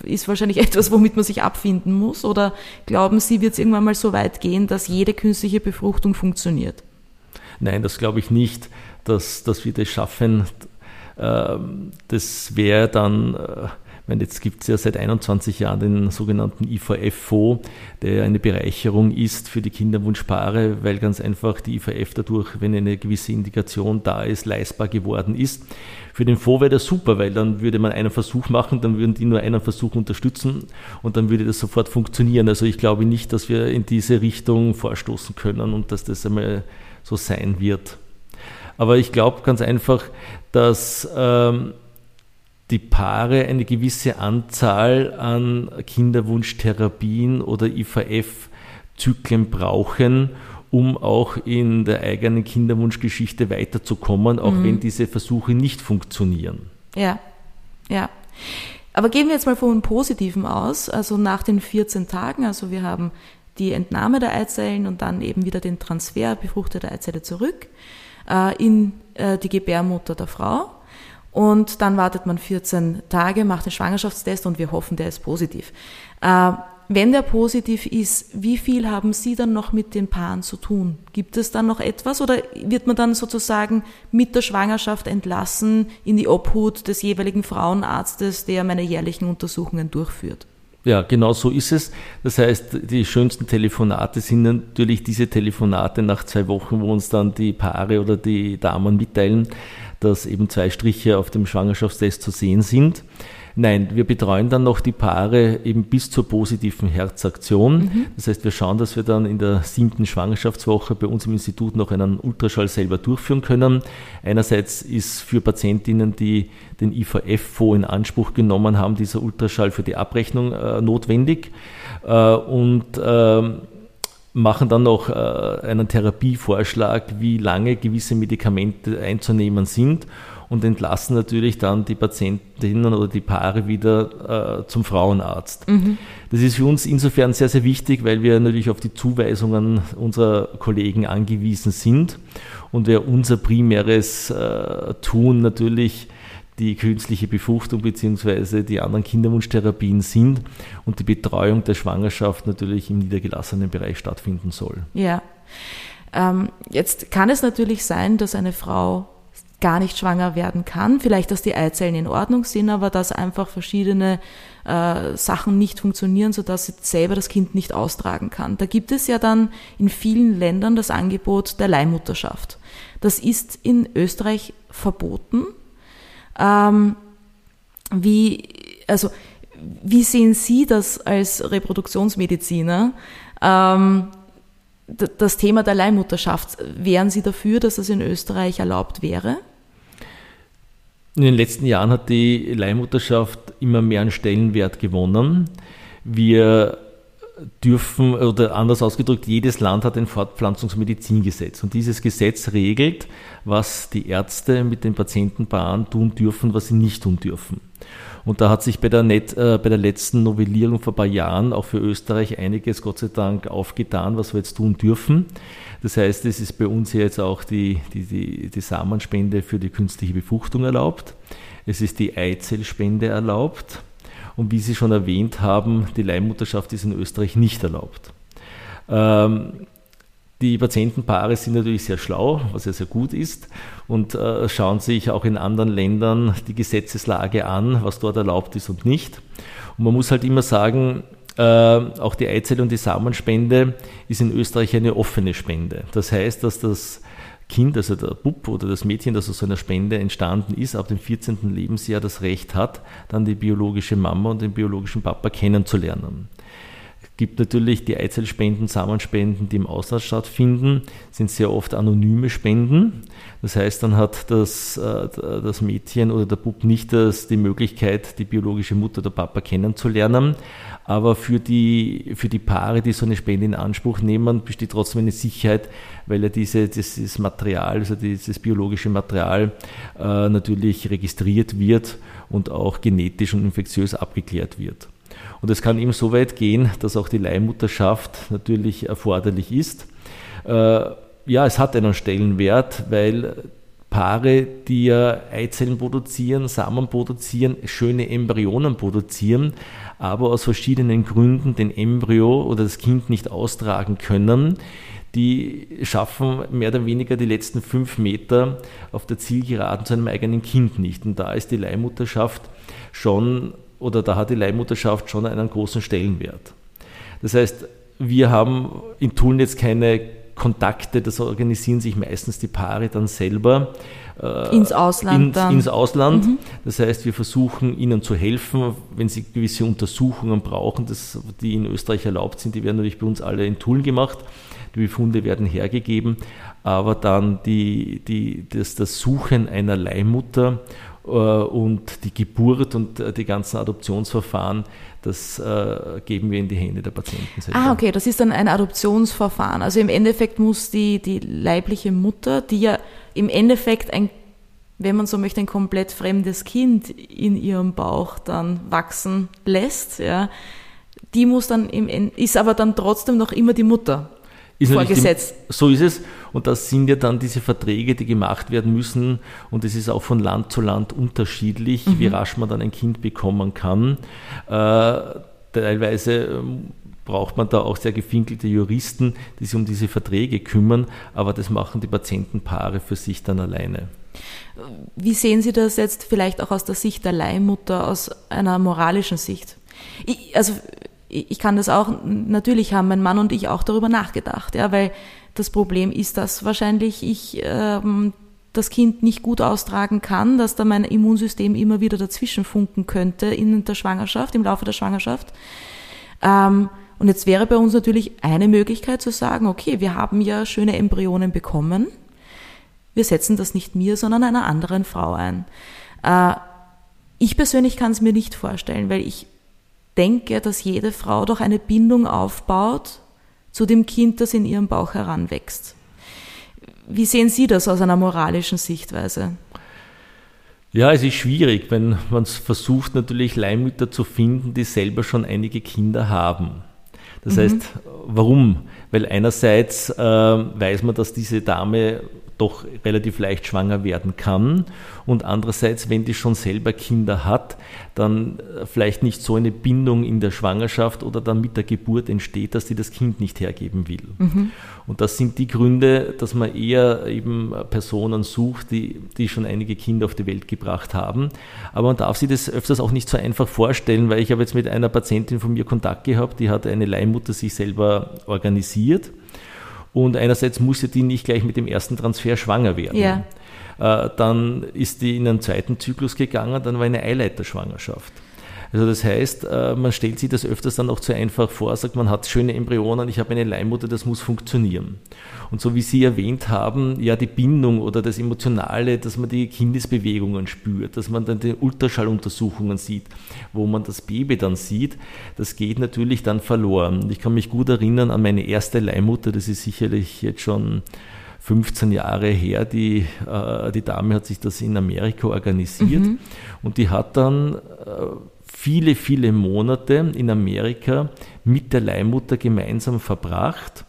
ist wahrscheinlich etwas, womit man sich abfinden muss? Oder glauben Sie, wird es irgendwann mal so weit gehen, dass jede künstliche Befruchtung funktioniert? Nein, das glaube ich nicht, dass, dass wir das schaffen. Ähm, das wäre dann äh, meine, jetzt gibt es ja seit 21 Jahren den sogenannten IVF-Fonds, der eine Bereicherung ist für die Kinderwunschpaare, weil ganz einfach die IVF dadurch, wenn eine gewisse Indikation da ist, leistbar geworden ist. Für den Fonds wäre das super, weil dann würde man einen Versuch machen, dann würden die nur einen Versuch unterstützen und dann würde das sofort funktionieren. Also ich glaube nicht, dass wir in diese Richtung vorstoßen können und dass das einmal so sein wird. Aber ich glaube ganz einfach, dass ähm, die Paare eine gewisse Anzahl an Kinderwunschtherapien oder IVF-Zyklen brauchen, um auch in der eigenen Kinderwunschgeschichte weiterzukommen, auch mhm. wenn diese Versuche nicht funktionieren. Ja, ja. Aber gehen wir jetzt mal von Positiven aus, also nach den 14 Tagen, also wir haben die Entnahme der Eizellen und dann eben wieder den Transfer befruchteter Eizelle zurück äh, in äh, die Gebärmutter der Frau. Und dann wartet man 14 Tage, macht den Schwangerschaftstest und wir hoffen, der ist positiv. Äh, wenn der positiv ist, wie viel haben Sie dann noch mit den Paaren zu tun? Gibt es dann noch etwas oder wird man dann sozusagen mit der Schwangerschaft entlassen in die Obhut des jeweiligen Frauenarztes, der meine jährlichen Untersuchungen durchführt? Ja, genau so ist es. Das heißt, die schönsten Telefonate sind natürlich diese Telefonate nach zwei Wochen, wo uns dann die Paare oder die Damen mitteilen, dass eben zwei Striche auf dem Schwangerschaftstest zu sehen sind. Nein, wir betreuen dann noch die Paare eben bis zur positiven Herzaktion. Mhm. Das heißt, wir schauen, dass wir dann in der siebten Schwangerschaftswoche bei uns im Institut noch einen Ultraschall selber durchführen können. Einerseits ist für Patientinnen, die den IVF-Fonds in Anspruch genommen haben, dieser Ultraschall für die Abrechnung äh, notwendig. Äh, und äh, machen dann noch äh, einen Therapievorschlag, wie lange gewisse Medikamente einzunehmen sind und entlassen natürlich dann die Patientinnen oder die Paare wieder äh, zum Frauenarzt. Mhm. Das ist für uns insofern sehr, sehr wichtig, weil wir natürlich auf die Zuweisungen unserer Kollegen angewiesen sind und wir unser primäres äh, Tun natürlich die künstliche Befruchtung bzw. die anderen Kinderwunschtherapien sind und die Betreuung der Schwangerschaft natürlich im niedergelassenen Bereich stattfinden soll. Ja. Ähm, jetzt kann es natürlich sein, dass eine Frau gar nicht schwanger werden kann. Vielleicht, dass die Eizellen in Ordnung sind, aber dass einfach verschiedene äh, Sachen nicht funktionieren, sodass sie selber das Kind nicht austragen kann. Da gibt es ja dann in vielen Ländern das Angebot der Leihmutterschaft. Das ist in Österreich verboten. Ähm, wie, also, wie sehen Sie das als Reproduktionsmediziner? Ähm, das Thema der Leihmutterschaft, wären Sie dafür, dass das in Österreich erlaubt wäre? In den letzten Jahren hat die Leihmutterschaft immer mehr an Stellenwert gewonnen. Wir dürfen, oder anders ausgedrückt, jedes Land hat ein Fortpflanzungsmedizingesetz. Und dieses Gesetz regelt, was die Ärzte mit den Patientenpaaren tun dürfen, was sie nicht tun dürfen. Und da hat sich bei der, Net, äh, bei der letzten Novellierung vor ein paar Jahren auch für Österreich einiges Gott sei Dank aufgetan, was wir jetzt tun dürfen. Das heißt, es ist bei uns jetzt auch die, die, die, die Samenspende für die künstliche Befruchtung erlaubt. Es ist die Eizellspende erlaubt. Und wie Sie schon erwähnt haben, die Leihmutterschaft ist in Österreich nicht erlaubt. Ähm, die Patientenpaare sind natürlich sehr schlau, was ja sehr gut ist, und äh, schauen sich auch in anderen Ländern die Gesetzeslage an, was dort erlaubt ist und nicht. Und man muss halt immer sagen, äh, auch die Eizelle und die Samenspende ist in Österreich eine offene Spende. Das heißt, dass das Kind, also der Bub oder das Mädchen, das aus so einer Spende entstanden ist, ab dem 14. Lebensjahr das Recht hat, dann die biologische Mama und den biologischen Papa kennenzulernen gibt natürlich die Eizellspenden, Samenspenden, die im Ausland stattfinden, sind sehr oft anonyme Spenden. Das heißt, dann hat das, äh, das Mädchen oder der Bub nicht das, die Möglichkeit, die biologische Mutter oder Papa kennenzulernen. Aber für die, für die Paare, die so eine Spende in Anspruch nehmen, besteht trotzdem eine Sicherheit, weil ja diese, dieses Material, also dieses biologische Material äh, natürlich registriert wird und auch genetisch und infektiös abgeklärt wird. Und es kann eben so weit gehen, dass auch die Leihmutterschaft natürlich erforderlich ist. Äh, ja, es hat einen Stellenwert, weil Paare, die ja Eizellen produzieren, Samen produzieren, schöne Embryonen produzieren, aber aus verschiedenen Gründen den Embryo oder das Kind nicht austragen können, die schaffen mehr oder weniger die letzten fünf Meter auf der Zielgeraden zu einem eigenen Kind nicht. Und da ist die Leihmutterschaft schon oder da hat die Leihmutterschaft schon einen großen Stellenwert. Das heißt, wir haben in Tulln jetzt keine Kontakte, das organisieren sich meistens die Paare dann selber. Äh, ins Ausland. In, ins Ausland. Mhm. Das heißt, wir versuchen ihnen zu helfen, wenn sie gewisse Untersuchungen brauchen, das, die in Österreich erlaubt sind, die werden natürlich bei uns alle in Tulln gemacht. Die Befunde werden hergegeben, aber dann die, die, das, das Suchen einer Leihmutter äh, und die Geburt und äh, die ganzen Adoptionsverfahren, das äh, geben wir in die Hände der Patienten selber. Ah, okay, das ist dann ein Adoptionsverfahren. Also im Endeffekt muss die, die leibliche Mutter, die ja im Endeffekt ein, wenn man so möchte, ein komplett fremdes Kind in ihrem Bauch dann wachsen lässt, ja, die muss dann im, ist aber dann trotzdem noch immer die Mutter ist vorgesetzt. Die, so ist es. Und das sind ja dann diese Verträge, die gemacht werden müssen. Und es ist auch von Land zu Land unterschiedlich, mhm. wie rasch man dann ein Kind bekommen kann. Äh, teilweise ähm, braucht man da auch sehr gefinkelte Juristen, die sich um diese Verträge kümmern, aber das machen die Patientenpaare für sich dann alleine. Wie sehen Sie das jetzt vielleicht auch aus der Sicht der Leihmutter, aus einer moralischen Sicht? Ich, also ich kann das auch, natürlich haben mein Mann und ich auch darüber nachgedacht, ja, weil das Problem ist, dass wahrscheinlich ich ähm, das Kind nicht gut austragen kann, dass da mein Immunsystem immer wieder dazwischen funken könnte in der Schwangerschaft, im Laufe der Schwangerschaft. Ähm, und jetzt wäre bei uns natürlich eine Möglichkeit zu sagen, okay, wir haben ja schöne Embryonen bekommen, wir setzen das nicht mir, sondern einer anderen Frau ein. Äh, ich persönlich kann es mir nicht vorstellen, weil ich denke, dass jede Frau doch eine Bindung aufbaut zu dem Kind, das in ihrem Bauch heranwächst. Wie sehen Sie das aus einer moralischen Sichtweise? Ja, es ist schwierig, wenn man versucht, natürlich Leihmütter zu finden, die selber schon einige Kinder haben. Das mhm. heißt, warum? Weil einerseits äh, weiß man, dass diese Dame doch relativ leicht schwanger werden kann. Und andererseits, wenn die schon selber Kinder hat, dann äh, vielleicht nicht so eine Bindung in der Schwangerschaft oder dann mit der Geburt entsteht, dass die das Kind nicht hergeben will. Mhm. Und das sind die Gründe, dass man eher eben Personen sucht, die, die schon einige Kinder auf die Welt gebracht haben. Aber man darf sich das öfters auch nicht so einfach vorstellen, weil ich habe jetzt mit einer Patientin von mir Kontakt gehabt, die hatte eine Leihmutter sich selber organisiert und einerseits musste die nicht gleich mit dem ersten Transfer schwanger werden. Ja. Äh, dann ist die in einen zweiten Zyklus gegangen, dann war eine Eileiterschwangerschaft. Also das heißt, äh, man stellt sich das öfters dann auch zu einfach vor, sagt, man hat schöne Embryonen, ich habe eine Leihmutter, das muss funktionieren. Und so wie Sie erwähnt haben, ja die Bindung oder das Emotionale, dass man die Kindesbewegungen spürt, dass man dann die Ultraschalluntersuchungen sieht, wo man das Baby dann sieht, das geht natürlich dann verloren. Ich kann mich gut erinnern an meine erste Leihmutter, das ist sicherlich jetzt schon 15 Jahre her, die, äh, die Dame hat sich das in Amerika organisiert mhm. und die hat dann äh, viele, viele Monate in Amerika mit der Leihmutter gemeinsam verbracht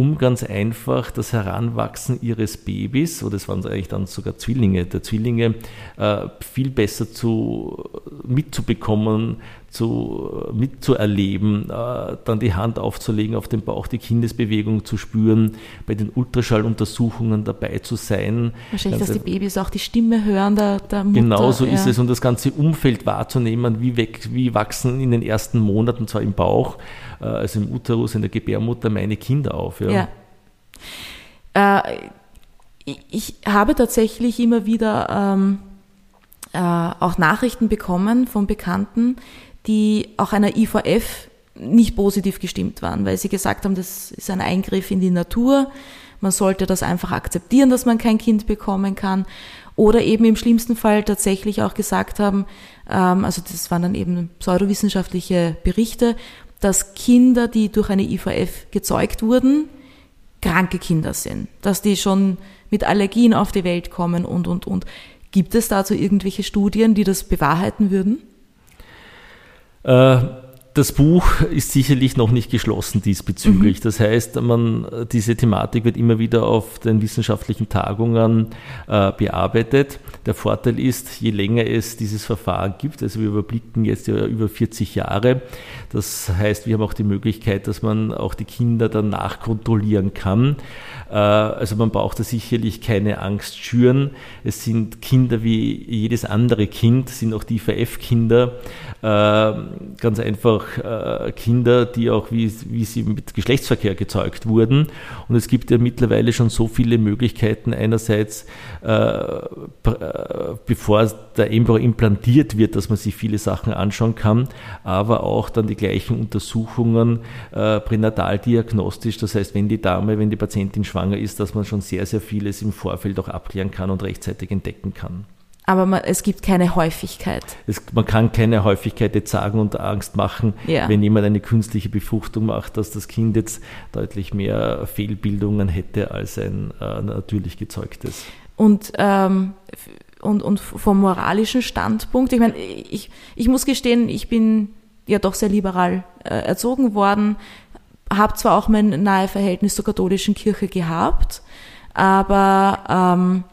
um ganz einfach das Heranwachsen ihres Babys, oder es waren eigentlich dann sogar Zwillinge, der Zwillinge äh, viel besser zu, mitzubekommen, zu, mitzuerleben, äh, dann die Hand aufzulegen auf den Bauch, die Kindesbewegung zu spüren, bei den Ultraschalluntersuchungen dabei zu sein. Wahrscheinlich, dass die Babys auch die Stimme hören der, der Mutter. Genau so ja. ist es und das ganze Umfeld wahrzunehmen, wie, weg, wie wachsen in den ersten Monaten, zwar im Bauch, also im Uterus, in der Gebärmutter, meine Kinder auf. Ja. ja. Äh, ich habe tatsächlich immer wieder ähm, äh, auch Nachrichten bekommen von Bekannten, die auch einer IVF nicht positiv gestimmt waren, weil sie gesagt haben, das ist ein Eingriff in die Natur, man sollte das einfach akzeptieren, dass man kein Kind bekommen kann. Oder eben im schlimmsten Fall tatsächlich auch gesagt haben, ähm, also das waren dann eben pseudowissenschaftliche Berichte, dass Kinder, die durch eine IVF gezeugt wurden, kranke Kinder sind, dass die schon mit Allergien auf die Welt kommen und, und, und. Gibt es dazu irgendwelche Studien, die das bewahrheiten würden? Äh, das Buch ist sicherlich noch nicht geschlossen diesbezüglich. Mhm. Das heißt, man, diese Thematik wird immer wieder auf den wissenschaftlichen Tagungen äh, bearbeitet. Der Vorteil ist, je länger es dieses Verfahren gibt, also wir überblicken jetzt ja über 40 Jahre, das heißt, wir haben auch die Möglichkeit, dass man auch die Kinder dann nachkontrollieren kann. Äh, also man braucht da sicherlich keine Angst schüren. Es sind Kinder wie jedes andere Kind, sind auch die VF-Kinder, äh, ganz einfach äh, Kinder, die auch wie, wie sie mit Geschlechtsverkehr gezeugt wurden. Und es gibt ja mittlerweile schon so viele Möglichkeiten. Einerseits, bevor der Embryo implantiert wird, dass man sich viele Sachen anschauen kann, aber auch dann die gleichen Untersuchungen pränataldiagnostisch. Das heißt, wenn die Dame, wenn die Patientin schwanger ist, dass man schon sehr, sehr vieles im Vorfeld auch abklären kann und rechtzeitig entdecken kann. Aber man, es gibt keine Häufigkeit. Es, man kann keine Häufigkeit jetzt sagen und Angst machen, ja. wenn jemand eine künstliche Befruchtung macht, dass das Kind jetzt deutlich mehr Fehlbildungen hätte als ein äh, natürlich gezeugtes. Und, ähm, und, und vom moralischen Standpunkt, ich meine, ich, ich muss gestehen, ich bin ja doch sehr liberal äh, erzogen worden, habe zwar auch mein nahe Verhältnis zur katholischen Kirche gehabt, aber ähm,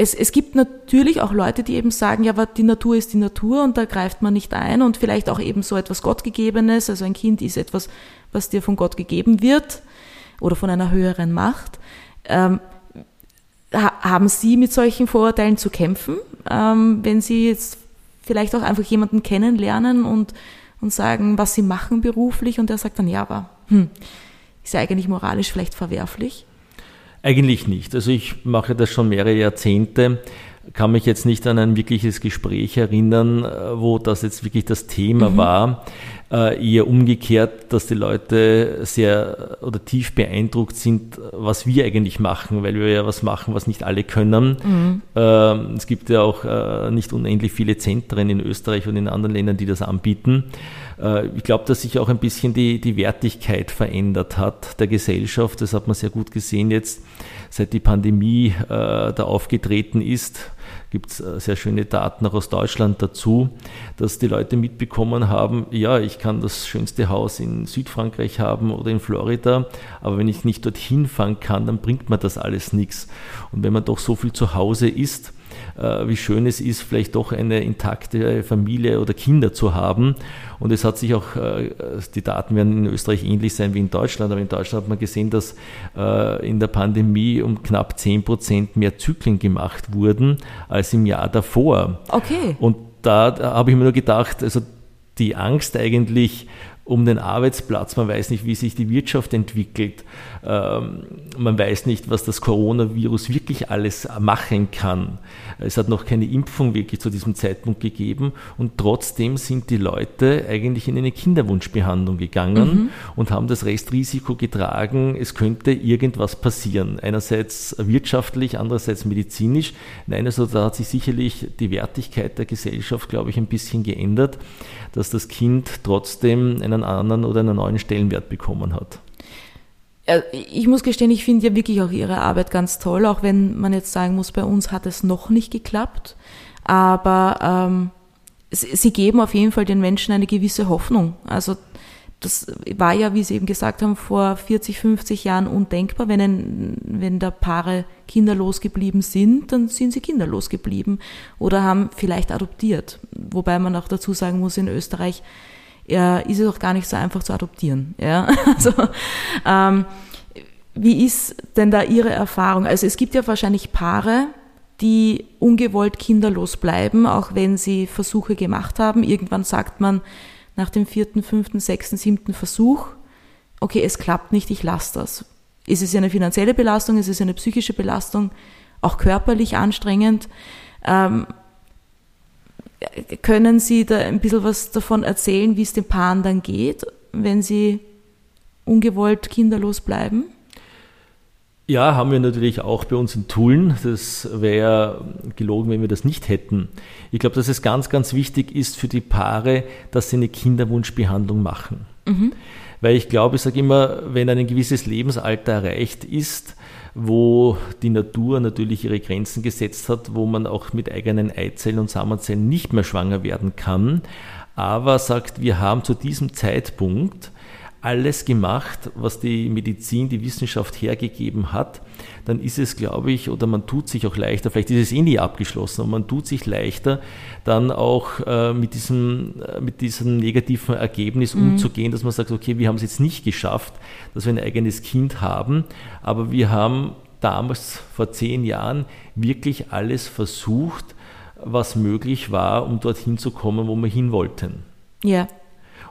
es, es gibt natürlich auch Leute, die eben sagen, ja, aber die Natur ist die Natur und da greift man nicht ein und vielleicht auch eben so etwas Gottgegebenes, also ein Kind ist etwas, was dir von Gott gegeben wird oder von einer höheren Macht. Ähm, haben Sie mit solchen Vorurteilen zu kämpfen, ähm, wenn Sie jetzt vielleicht auch einfach jemanden kennenlernen und und sagen, was sie machen beruflich und er sagt dann, ja, aber hm, ist ja eigentlich moralisch vielleicht verwerflich? Eigentlich nicht. Also ich mache das schon mehrere Jahrzehnte, kann mich jetzt nicht an ein wirkliches Gespräch erinnern, wo das jetzt wirklich das Thema mhm. war. Äh, eher umgekehrt, dass die Leute sehr oder tief beeindruckt sind, was wir eigentlich machen, weil wir ja was machen, was nicht alle können. Mhm. Ähm, es gibt ja auch äh, nicht unendlich viele Zentren in Österreich und in anderen Ländern, die das anbieten. Äh, ich glaube, dass sich auch ein bisschen die, die Wertigkeit verändert hat der Gesellschaft. Das hat man sehr gut gesehen jetzt, seit die Pandemie da aufgetreten ist gibt es äh, sehr schöne Daten auch aus Deutschland dazu, dass die Leute mitbekommen haben, ja, ich kann das schönste Haus in Südfrankreich haben oder in Florida, aber wenn ich nicht dorthin fahren kann, dann bringt mir das alles nichts. Und wenn man doch so viel zu Hause ist, wie schön es ist, vielleicht doch eine intakte Familie oder Kinder zu haben. Und es hat sich auch, äh, die Daten werden in Österreich ähnlich sein wie in Deutschland, aber in Deutschland hat man gesehen, dass äh, in der Pandemie um knapp 10 Prozent mehr Zyklen gemacht wurden als im Jahr davor. Okay. Und da, da habe ich mir nur gedacht, also die Angst eigentlich um den Arbeitsplatz, man weiß nicht, wie sich die Wirtschaft entwickelt, man weiß nicht, was das Coronavirus wirklich alles machen kann. Es hat noch keine Impfung wirklich zu diesem Zeitpunkt gegeben und trotzdem sind die Leute eigentlich in eine Kinderwunschbehandlung gegangen mhm. und haben das Restrisiko getragen, es könnte irgendwas passieren. Einerseits wirtschaftlich, andererseits medizinisch. Nein, also da hat sich sicherlich die Wertigkeit der Gesellschaft, glaube ich, ein bisschen geändert, dass das Kind trotzdem einen anderen oder einen neuen Stellenwert bekommen hat. Ich muss gestehen, ich finde ja wirklich auch ihre Arbeit ganz toll, auch wenn man jetzt sagen muss, bei uns hat es noch nicht geklappt. Aber ähm, sie geben auf jeden Fall den Menschen eine gewisse Hoffnung. Also das war ja, wie Sie eben gesagt haben, vor 40, 50 Jahren undenkbar. Wenn, ein, wenn da Paare kinderlos geblieben sind, dann sind sie kinderlos geblieben oder haben vielleicht adoptiert. Wobei man auch dazu sagen muss, in Österreich ja, ist es auch gar nicht so einfach zu adoptieren. Ja? Also, ähm, wie ist denn da Ihre Erfahrung? Also es gibt ja wahrscheinlich Paare, die ungewollt kinderlos bleiben, auch wenn sie Versuche gemacht haben. Irgendwann sagt man nach dem vierten, fünften, sechsten, siebten Versuch, okay, es klappt nicht, ich lasse das. Ist es eine finanzielle Belastung, ist es eine psychische Belastung, auch körperlich anstrengend? Ähm, können Sie da ein bisschen was davon erzählen, wie es den Paaren dann geht, wenn sie ungewollt kinderlos bleiben? Ja, haben wir natürlich auch bei uns in Tulln. Das wäre gelogen, wenn wir das nicht hätten. Ich glaube, dass es ganz, ganz wichtig ist für die Paare, dass sie eine Kinderwunschbehandlung machen. Mhm. Weil ich glaube, ich sage immer, wenn ein gewisses Lebensalter erreicht ist, wo die Natur natürlich ihre Grenzen gesetzt hat, wo man auch mit eigenen Eizellen und Samenzellen nicht mehr schwanger werden kann, aber sagt, wir haben zu diesem Zeitpunkt alles gemacht, was die Medizin, die Wissenschaft hergegeben hat, dann ist es, glaube ich, oder man tut sich auch leichter, vielleicht ist es eh nie abgeschlossen, aber man tut sich leichter, dann auch äh, mit, diesem, äh, mit diesem negativen Ergebnis mhm. umzugehen, dass man sagt, okay, wir haben es jetzt nicht geschafft, dass wir ein eigenes Kind haben, aber wir haben damals vor zehn Jahren wirklich alles versucht, was möglich war, um dorthin zu kommen, wo wir hin wollten. Ja.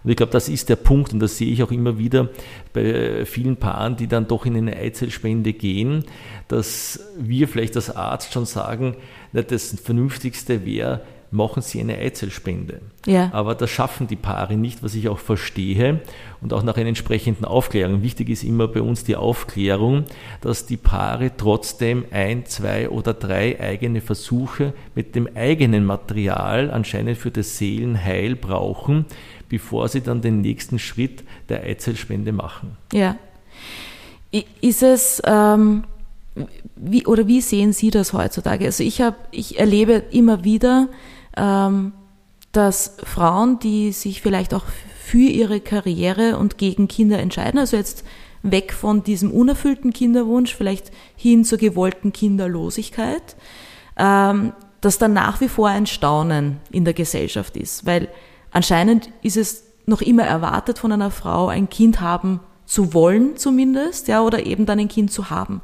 Und ich glaube, das ist der Punkt und das sehe ich auch immer wieder bei vielen Paaren, die dann doch in eine Eizellspende gehen, dass wir vielleicht als Arzt schon sagen, das Vernünftigste wäre, machen sie eine Eizellspende. Ja. Aber das schaffen die Paare nicht, was ich auch verstehe und auch nach einer entsprechenden Aufklärung. Wichtig ist immer bei uns die Aufklärung, dass die Paare trotzdem ein, zwei oder drei eigene Versuche mit dem eigenen Material anscheinend für das Seelenheil brauchen, bevor sie dann den nächsten Schritt der Eizellspende machen. Ja. Ist es, ähm, wie, oder wie sehen Sie das heutzutage? Also ich, hab, ich erlebe immer wieder, ähm, dass Frauen, die sich vielleicht auch für ihre Karriere und gegen Kinder entscheiden, also jetzt weg von diesem unerfüllten Kinderwunsch, vielleicht hin zur gewollten Kinderlosigkeit, ähm, dass dann nach wie vor ein Staunen in der Gesellschaft ist, weil Anscheinend ist es noch immer erwartet von einer Frau, ein Kind haben zu wollen zumindest, ja, oder eben dann ein Kind zu haben.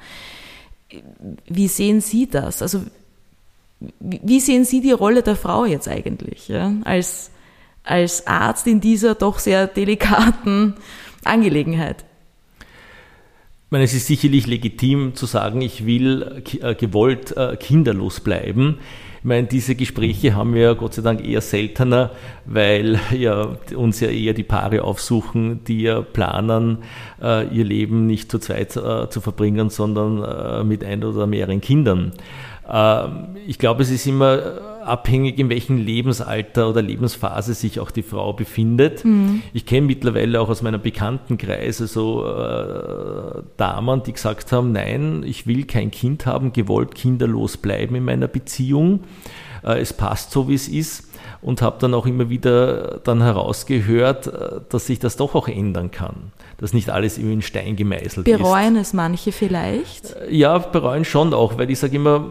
Wie sehen Sie das? Also wie sehen Sie die Rolle der Frau jetzt eigentlich, ja, als, als Arzt in dieser doch sehr delikaten Angelegenheit? Meine, es ist sicherlich legitim zu sagen, ich will äh, gewollt äh, kinderlos bleiben. Ich meine, diese Gespräche haben wir Gott sei Dank eher seltener, weil ja uns ja eher die Paare aufsuchen, die ja planen, äh, ihr Leben nicht zu zweit zu verbringen, sondern mit ein oder mehreren Kindern. Ähm, ich glaube, es ist immer abhängig, in welchem Lebensalter oder Lebensphase sich auch die Frau befindet. Mhm. Ich kenne mittlerweile auch aus meiner Bekanntenkreis so äh, Damen, die gesagt haben, nein, ich will kein Kind haben, gewollt kinderlos bleiben in meiner Beziehung. Äh, es passt so, wie es ist und habe dann auch immer wieder dann herausgehört, äh, dass sich das doch auch ändern kann, dass nicht alles in Stein gemeißelt bereuen ist. Bereuen es manche vielleicht? Äh, ja, bereuen schon auch, weil ich sage immer,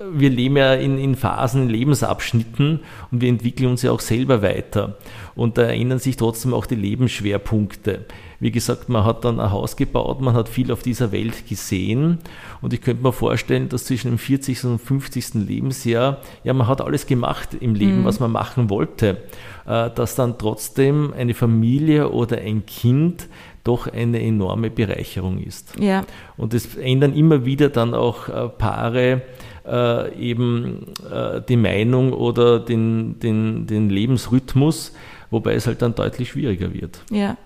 wir leben ja in, in Phasen, in Lebensabschnitten und wir entwickeln uns ja auch selber weiter. Und da ändern sich trotzdem auch die Lebensschwerpunkte. Wie gesagt, man hat dann ein Haus gebaut, man hat viel auf dieser Welt gesehen und ich könnte mir vorstellen, dass zwischen dem 40. und 50. Lebensjahr, ja, man hat alles gemacht im Leben, mhm. was man machen wollte, äh, dass dann trotzdem eine Familie oder ein Kind doch eine enorme Bereicherung ist. Ja. Und es ändern immer wieder dann auch äh, Paare, äh, eben äh, die Meinung oder den, den, den Lebensrhythmus, wobei es halt dann deutlich schwieriger wird. Ja.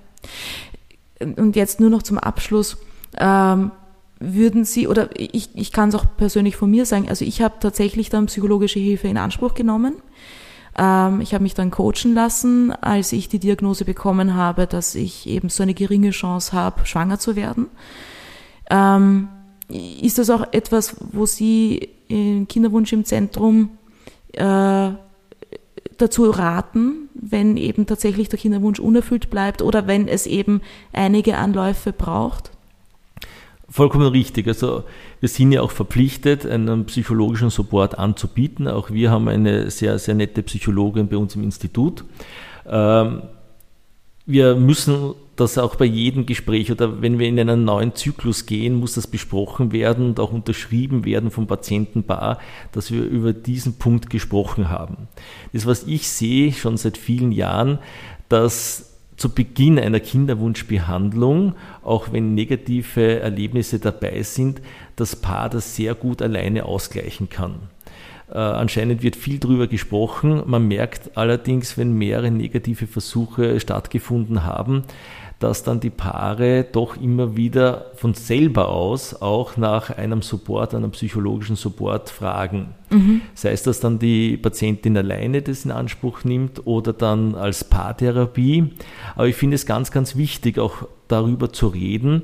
Und jetzt nur noch zum Abschluss. Ähm, würden Sie, oder ich, ich kann es auch persönlich von mir sagen, also ich habe tatsächlich dann psychologische Hilfe in Anspruch genommen. Ähm, ich habe mich dann coachen lassen, als ich die Diagnose bekommen habe, dass ich eben so eine geringe Chance habe, schwanger zu werden. Ähm, ist das auch etwas, wo Sie in Kinderwunsch im Zentrum äh, dazu raten, wenn eben tatsächlich der Kinderwunsch unerfüllt bleibt oder wenn es eben einige Anläufe braucht? Vollkommen richtig. Also wir sind ja auch verpflichtet, einen psychologischen Support anzubieten. Auch wir haben eine sehr, sehr nette Psychologin bei uns im Institut. Ähm, wir müssen das auch bei jedem Gespräch oder wenn wir in einen neuen Zyklus gehen, muss das besprochen werden und auch unterschrieben werden vom Patientenpaar, dass wir über diesen Punkt gesprochen haben. Das, was ich sehe schon seit vielen Jahren, dass zu Beginn einer Kinderwunschbehandlung, auch wenn negative Erlebnisse dabei sind, das Paar das sehr gut alleine ausgleichen kann. Äh, anscheinend wird viel darüber gesprochen. Man merkt allerdings, wenn mehrere negative Versuche stattgefunden haben, dass dann die Paare doch immer wieder von selber aus auch nach einem Support, einem psychologischen Support fragen. Mhm. Sei es, dass dann die Patientin alleine das in Anspruch nimmt oder dann als Paartherapie. Aber ich finde es ganz, ganz wichtig, auch darüber zu reden,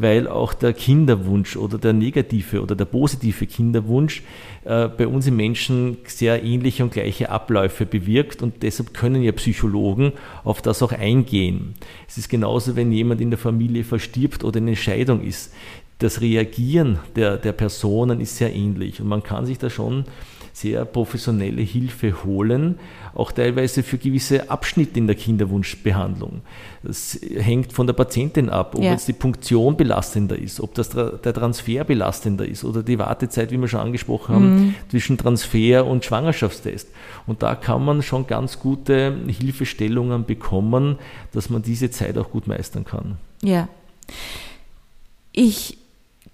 weil auch der Kinderwunsch oder der negative oder der positive Kinderwunsch äh, bei uns im Menschen sehr ähnliche und gleiche Abläufe bewirkt und deshalb können ja Psychologen auf das auch eingehen. Es ist genauso, wenn jemand in der Familie verstirbt oder eine Scheidung ist. Das Reagieren der, der Personen ist sehr ähnlich und man kann sich da schon sehr professionelle Hilfe holen, auch teilweise für gewisse Abschnitte in der Kinderwunschbehandlung. Das hängt von der Patientin ab, ob ja. jetzt die Punktion belastender ist, ob das, der Transfer belastender ist oder die Wartezeit, wie wir schon angesprochen haben, mhm. zwischen Transfer und Schwangerschaftstest. Und da kann man schon ganz gute Hilfestellungen bekommen, dass man diese Zeit auch gut meistern kann. Ja. Ich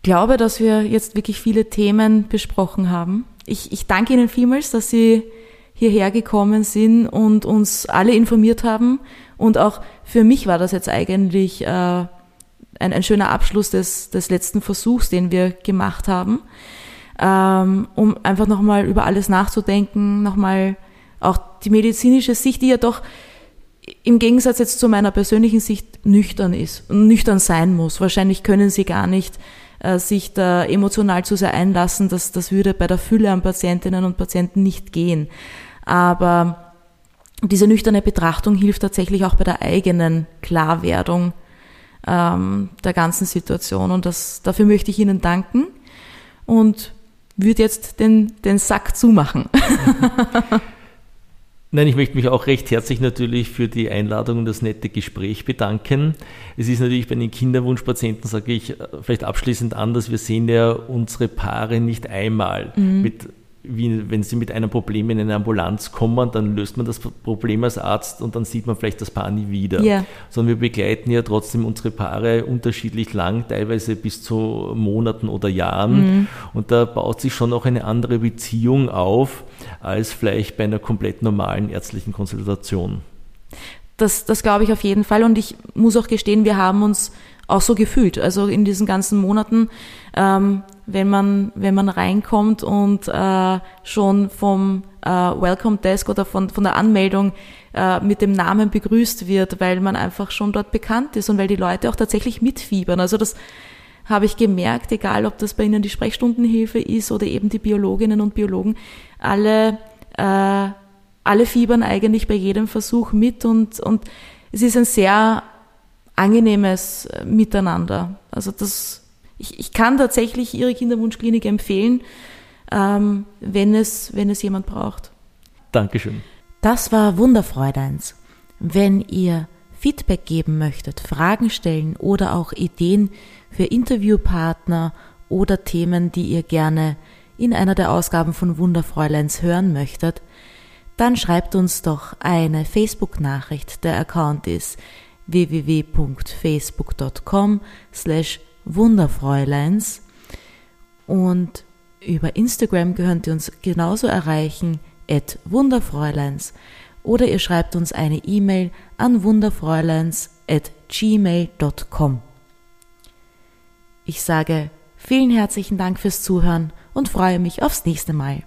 glaube, dass wir jetzt wirklich viele Themen besprochen haben ich, ich danke Ihnen vielmals, dass Sie hierher gekommen sind und uns alle informiert haben. Und auch für mich war das jetzt eigentlich äh, ein, ein schöner Abschluss des, des letzten Versuchs, den wir gemacht haben, ähm, um einfach nochmal über alles nachzudenken, nochmal auch die medizinische Sicht, die ja doch im Gegensatz jetzt zu meiner persönlichen Sicht nüchtern ist und nüchtern sein muss. Wahrscheinlich können Sie gar nicht äh, sich da emotional zu sehr einlassen, das, das würde bei der Fülle an Patientinnen und Patienten nicht gehen. Aber diese nüchterne Betrachtung hilft tatsächlich auch bei der eigenen Klarwerdung ähm, der ganzen Situation. Und das, dafür möchte ich Ihnen danken und würde jetzt den, den Sack zumachen. Nein, ich möchte mich auch recht herzlich natürlich für die Einladung und das nette Gespräch bedanken. Es ist natürlich bei den Kinderwunschpatienten, sage ich äh, vielleicht abschließend anders, wir sehen ja unsere Paare nicht einmal mhm. mit wie wenn sie mit einem Problem in eine Ambulanz kommen, dann löst man das Problem als Arzt und dann sieht man vielleicht das Paar nie wieder. Yeah. Sondern wir begleiten ja trotzdem unsere Paare unterschiedlich lang, teilweise bis zu Monaten oder Jahren. Mhm. Und da baut sich schon auch eine andere Beziehung auf, als vielleicht bei einer komplett normalen ärztlichen Konsultation. Das, das glaube ich auf jeden Fall. Und ich muss auch gestehen, wir haben uns auch so gefühlt. Also in diesen ganzen Monaten, ähm, wenn man wenn man reinkommt und äh, schon vom äh, Welcome Desk oder von von der Anmeldung äh, mit dem Namen begrüßt wird, weil man einfach schon dort bekannt ist und weil die Leute auch tatsächlich mitfiebern. Also das habe ich gemerkt, egal ob das bei Ihnen die Sprechstundenhilfe ist oder eben die Biologinnen und Biologen, alle äh, alle fiebern eigentlich bei jedem Versuch mit und und es ist ein sehr angenehmes äh, Miteinander. Also das, ich, ich kann tatsächlich Ihre Kinderwunschklinik empfehlen. ähm, wenn, es, wenn es jemand braucht. Dankeschön. Das war Wunderfräuleins. Wenn ihr Feedback geben möchtet, Fragen stellen oder auch Ideen für Interviewpartner oder Themen, die ihr gerne in einer der Ausgaben von Wunderfräuleins hören möchtet, dann schreibt uns doch eine Facebook-Nachricht. Der Account ist www.facebook.com slash Wunderfräuleins und über Instagram könnt ihr uns genauso erreichen at Wunderfräuleins oder ihr schreibt uns eine E-Mail an wunderfräuleins at gmail.com. Ich sage vielen herzlichen Dank fürs Zuhören und freue mich aufs nächste Mal.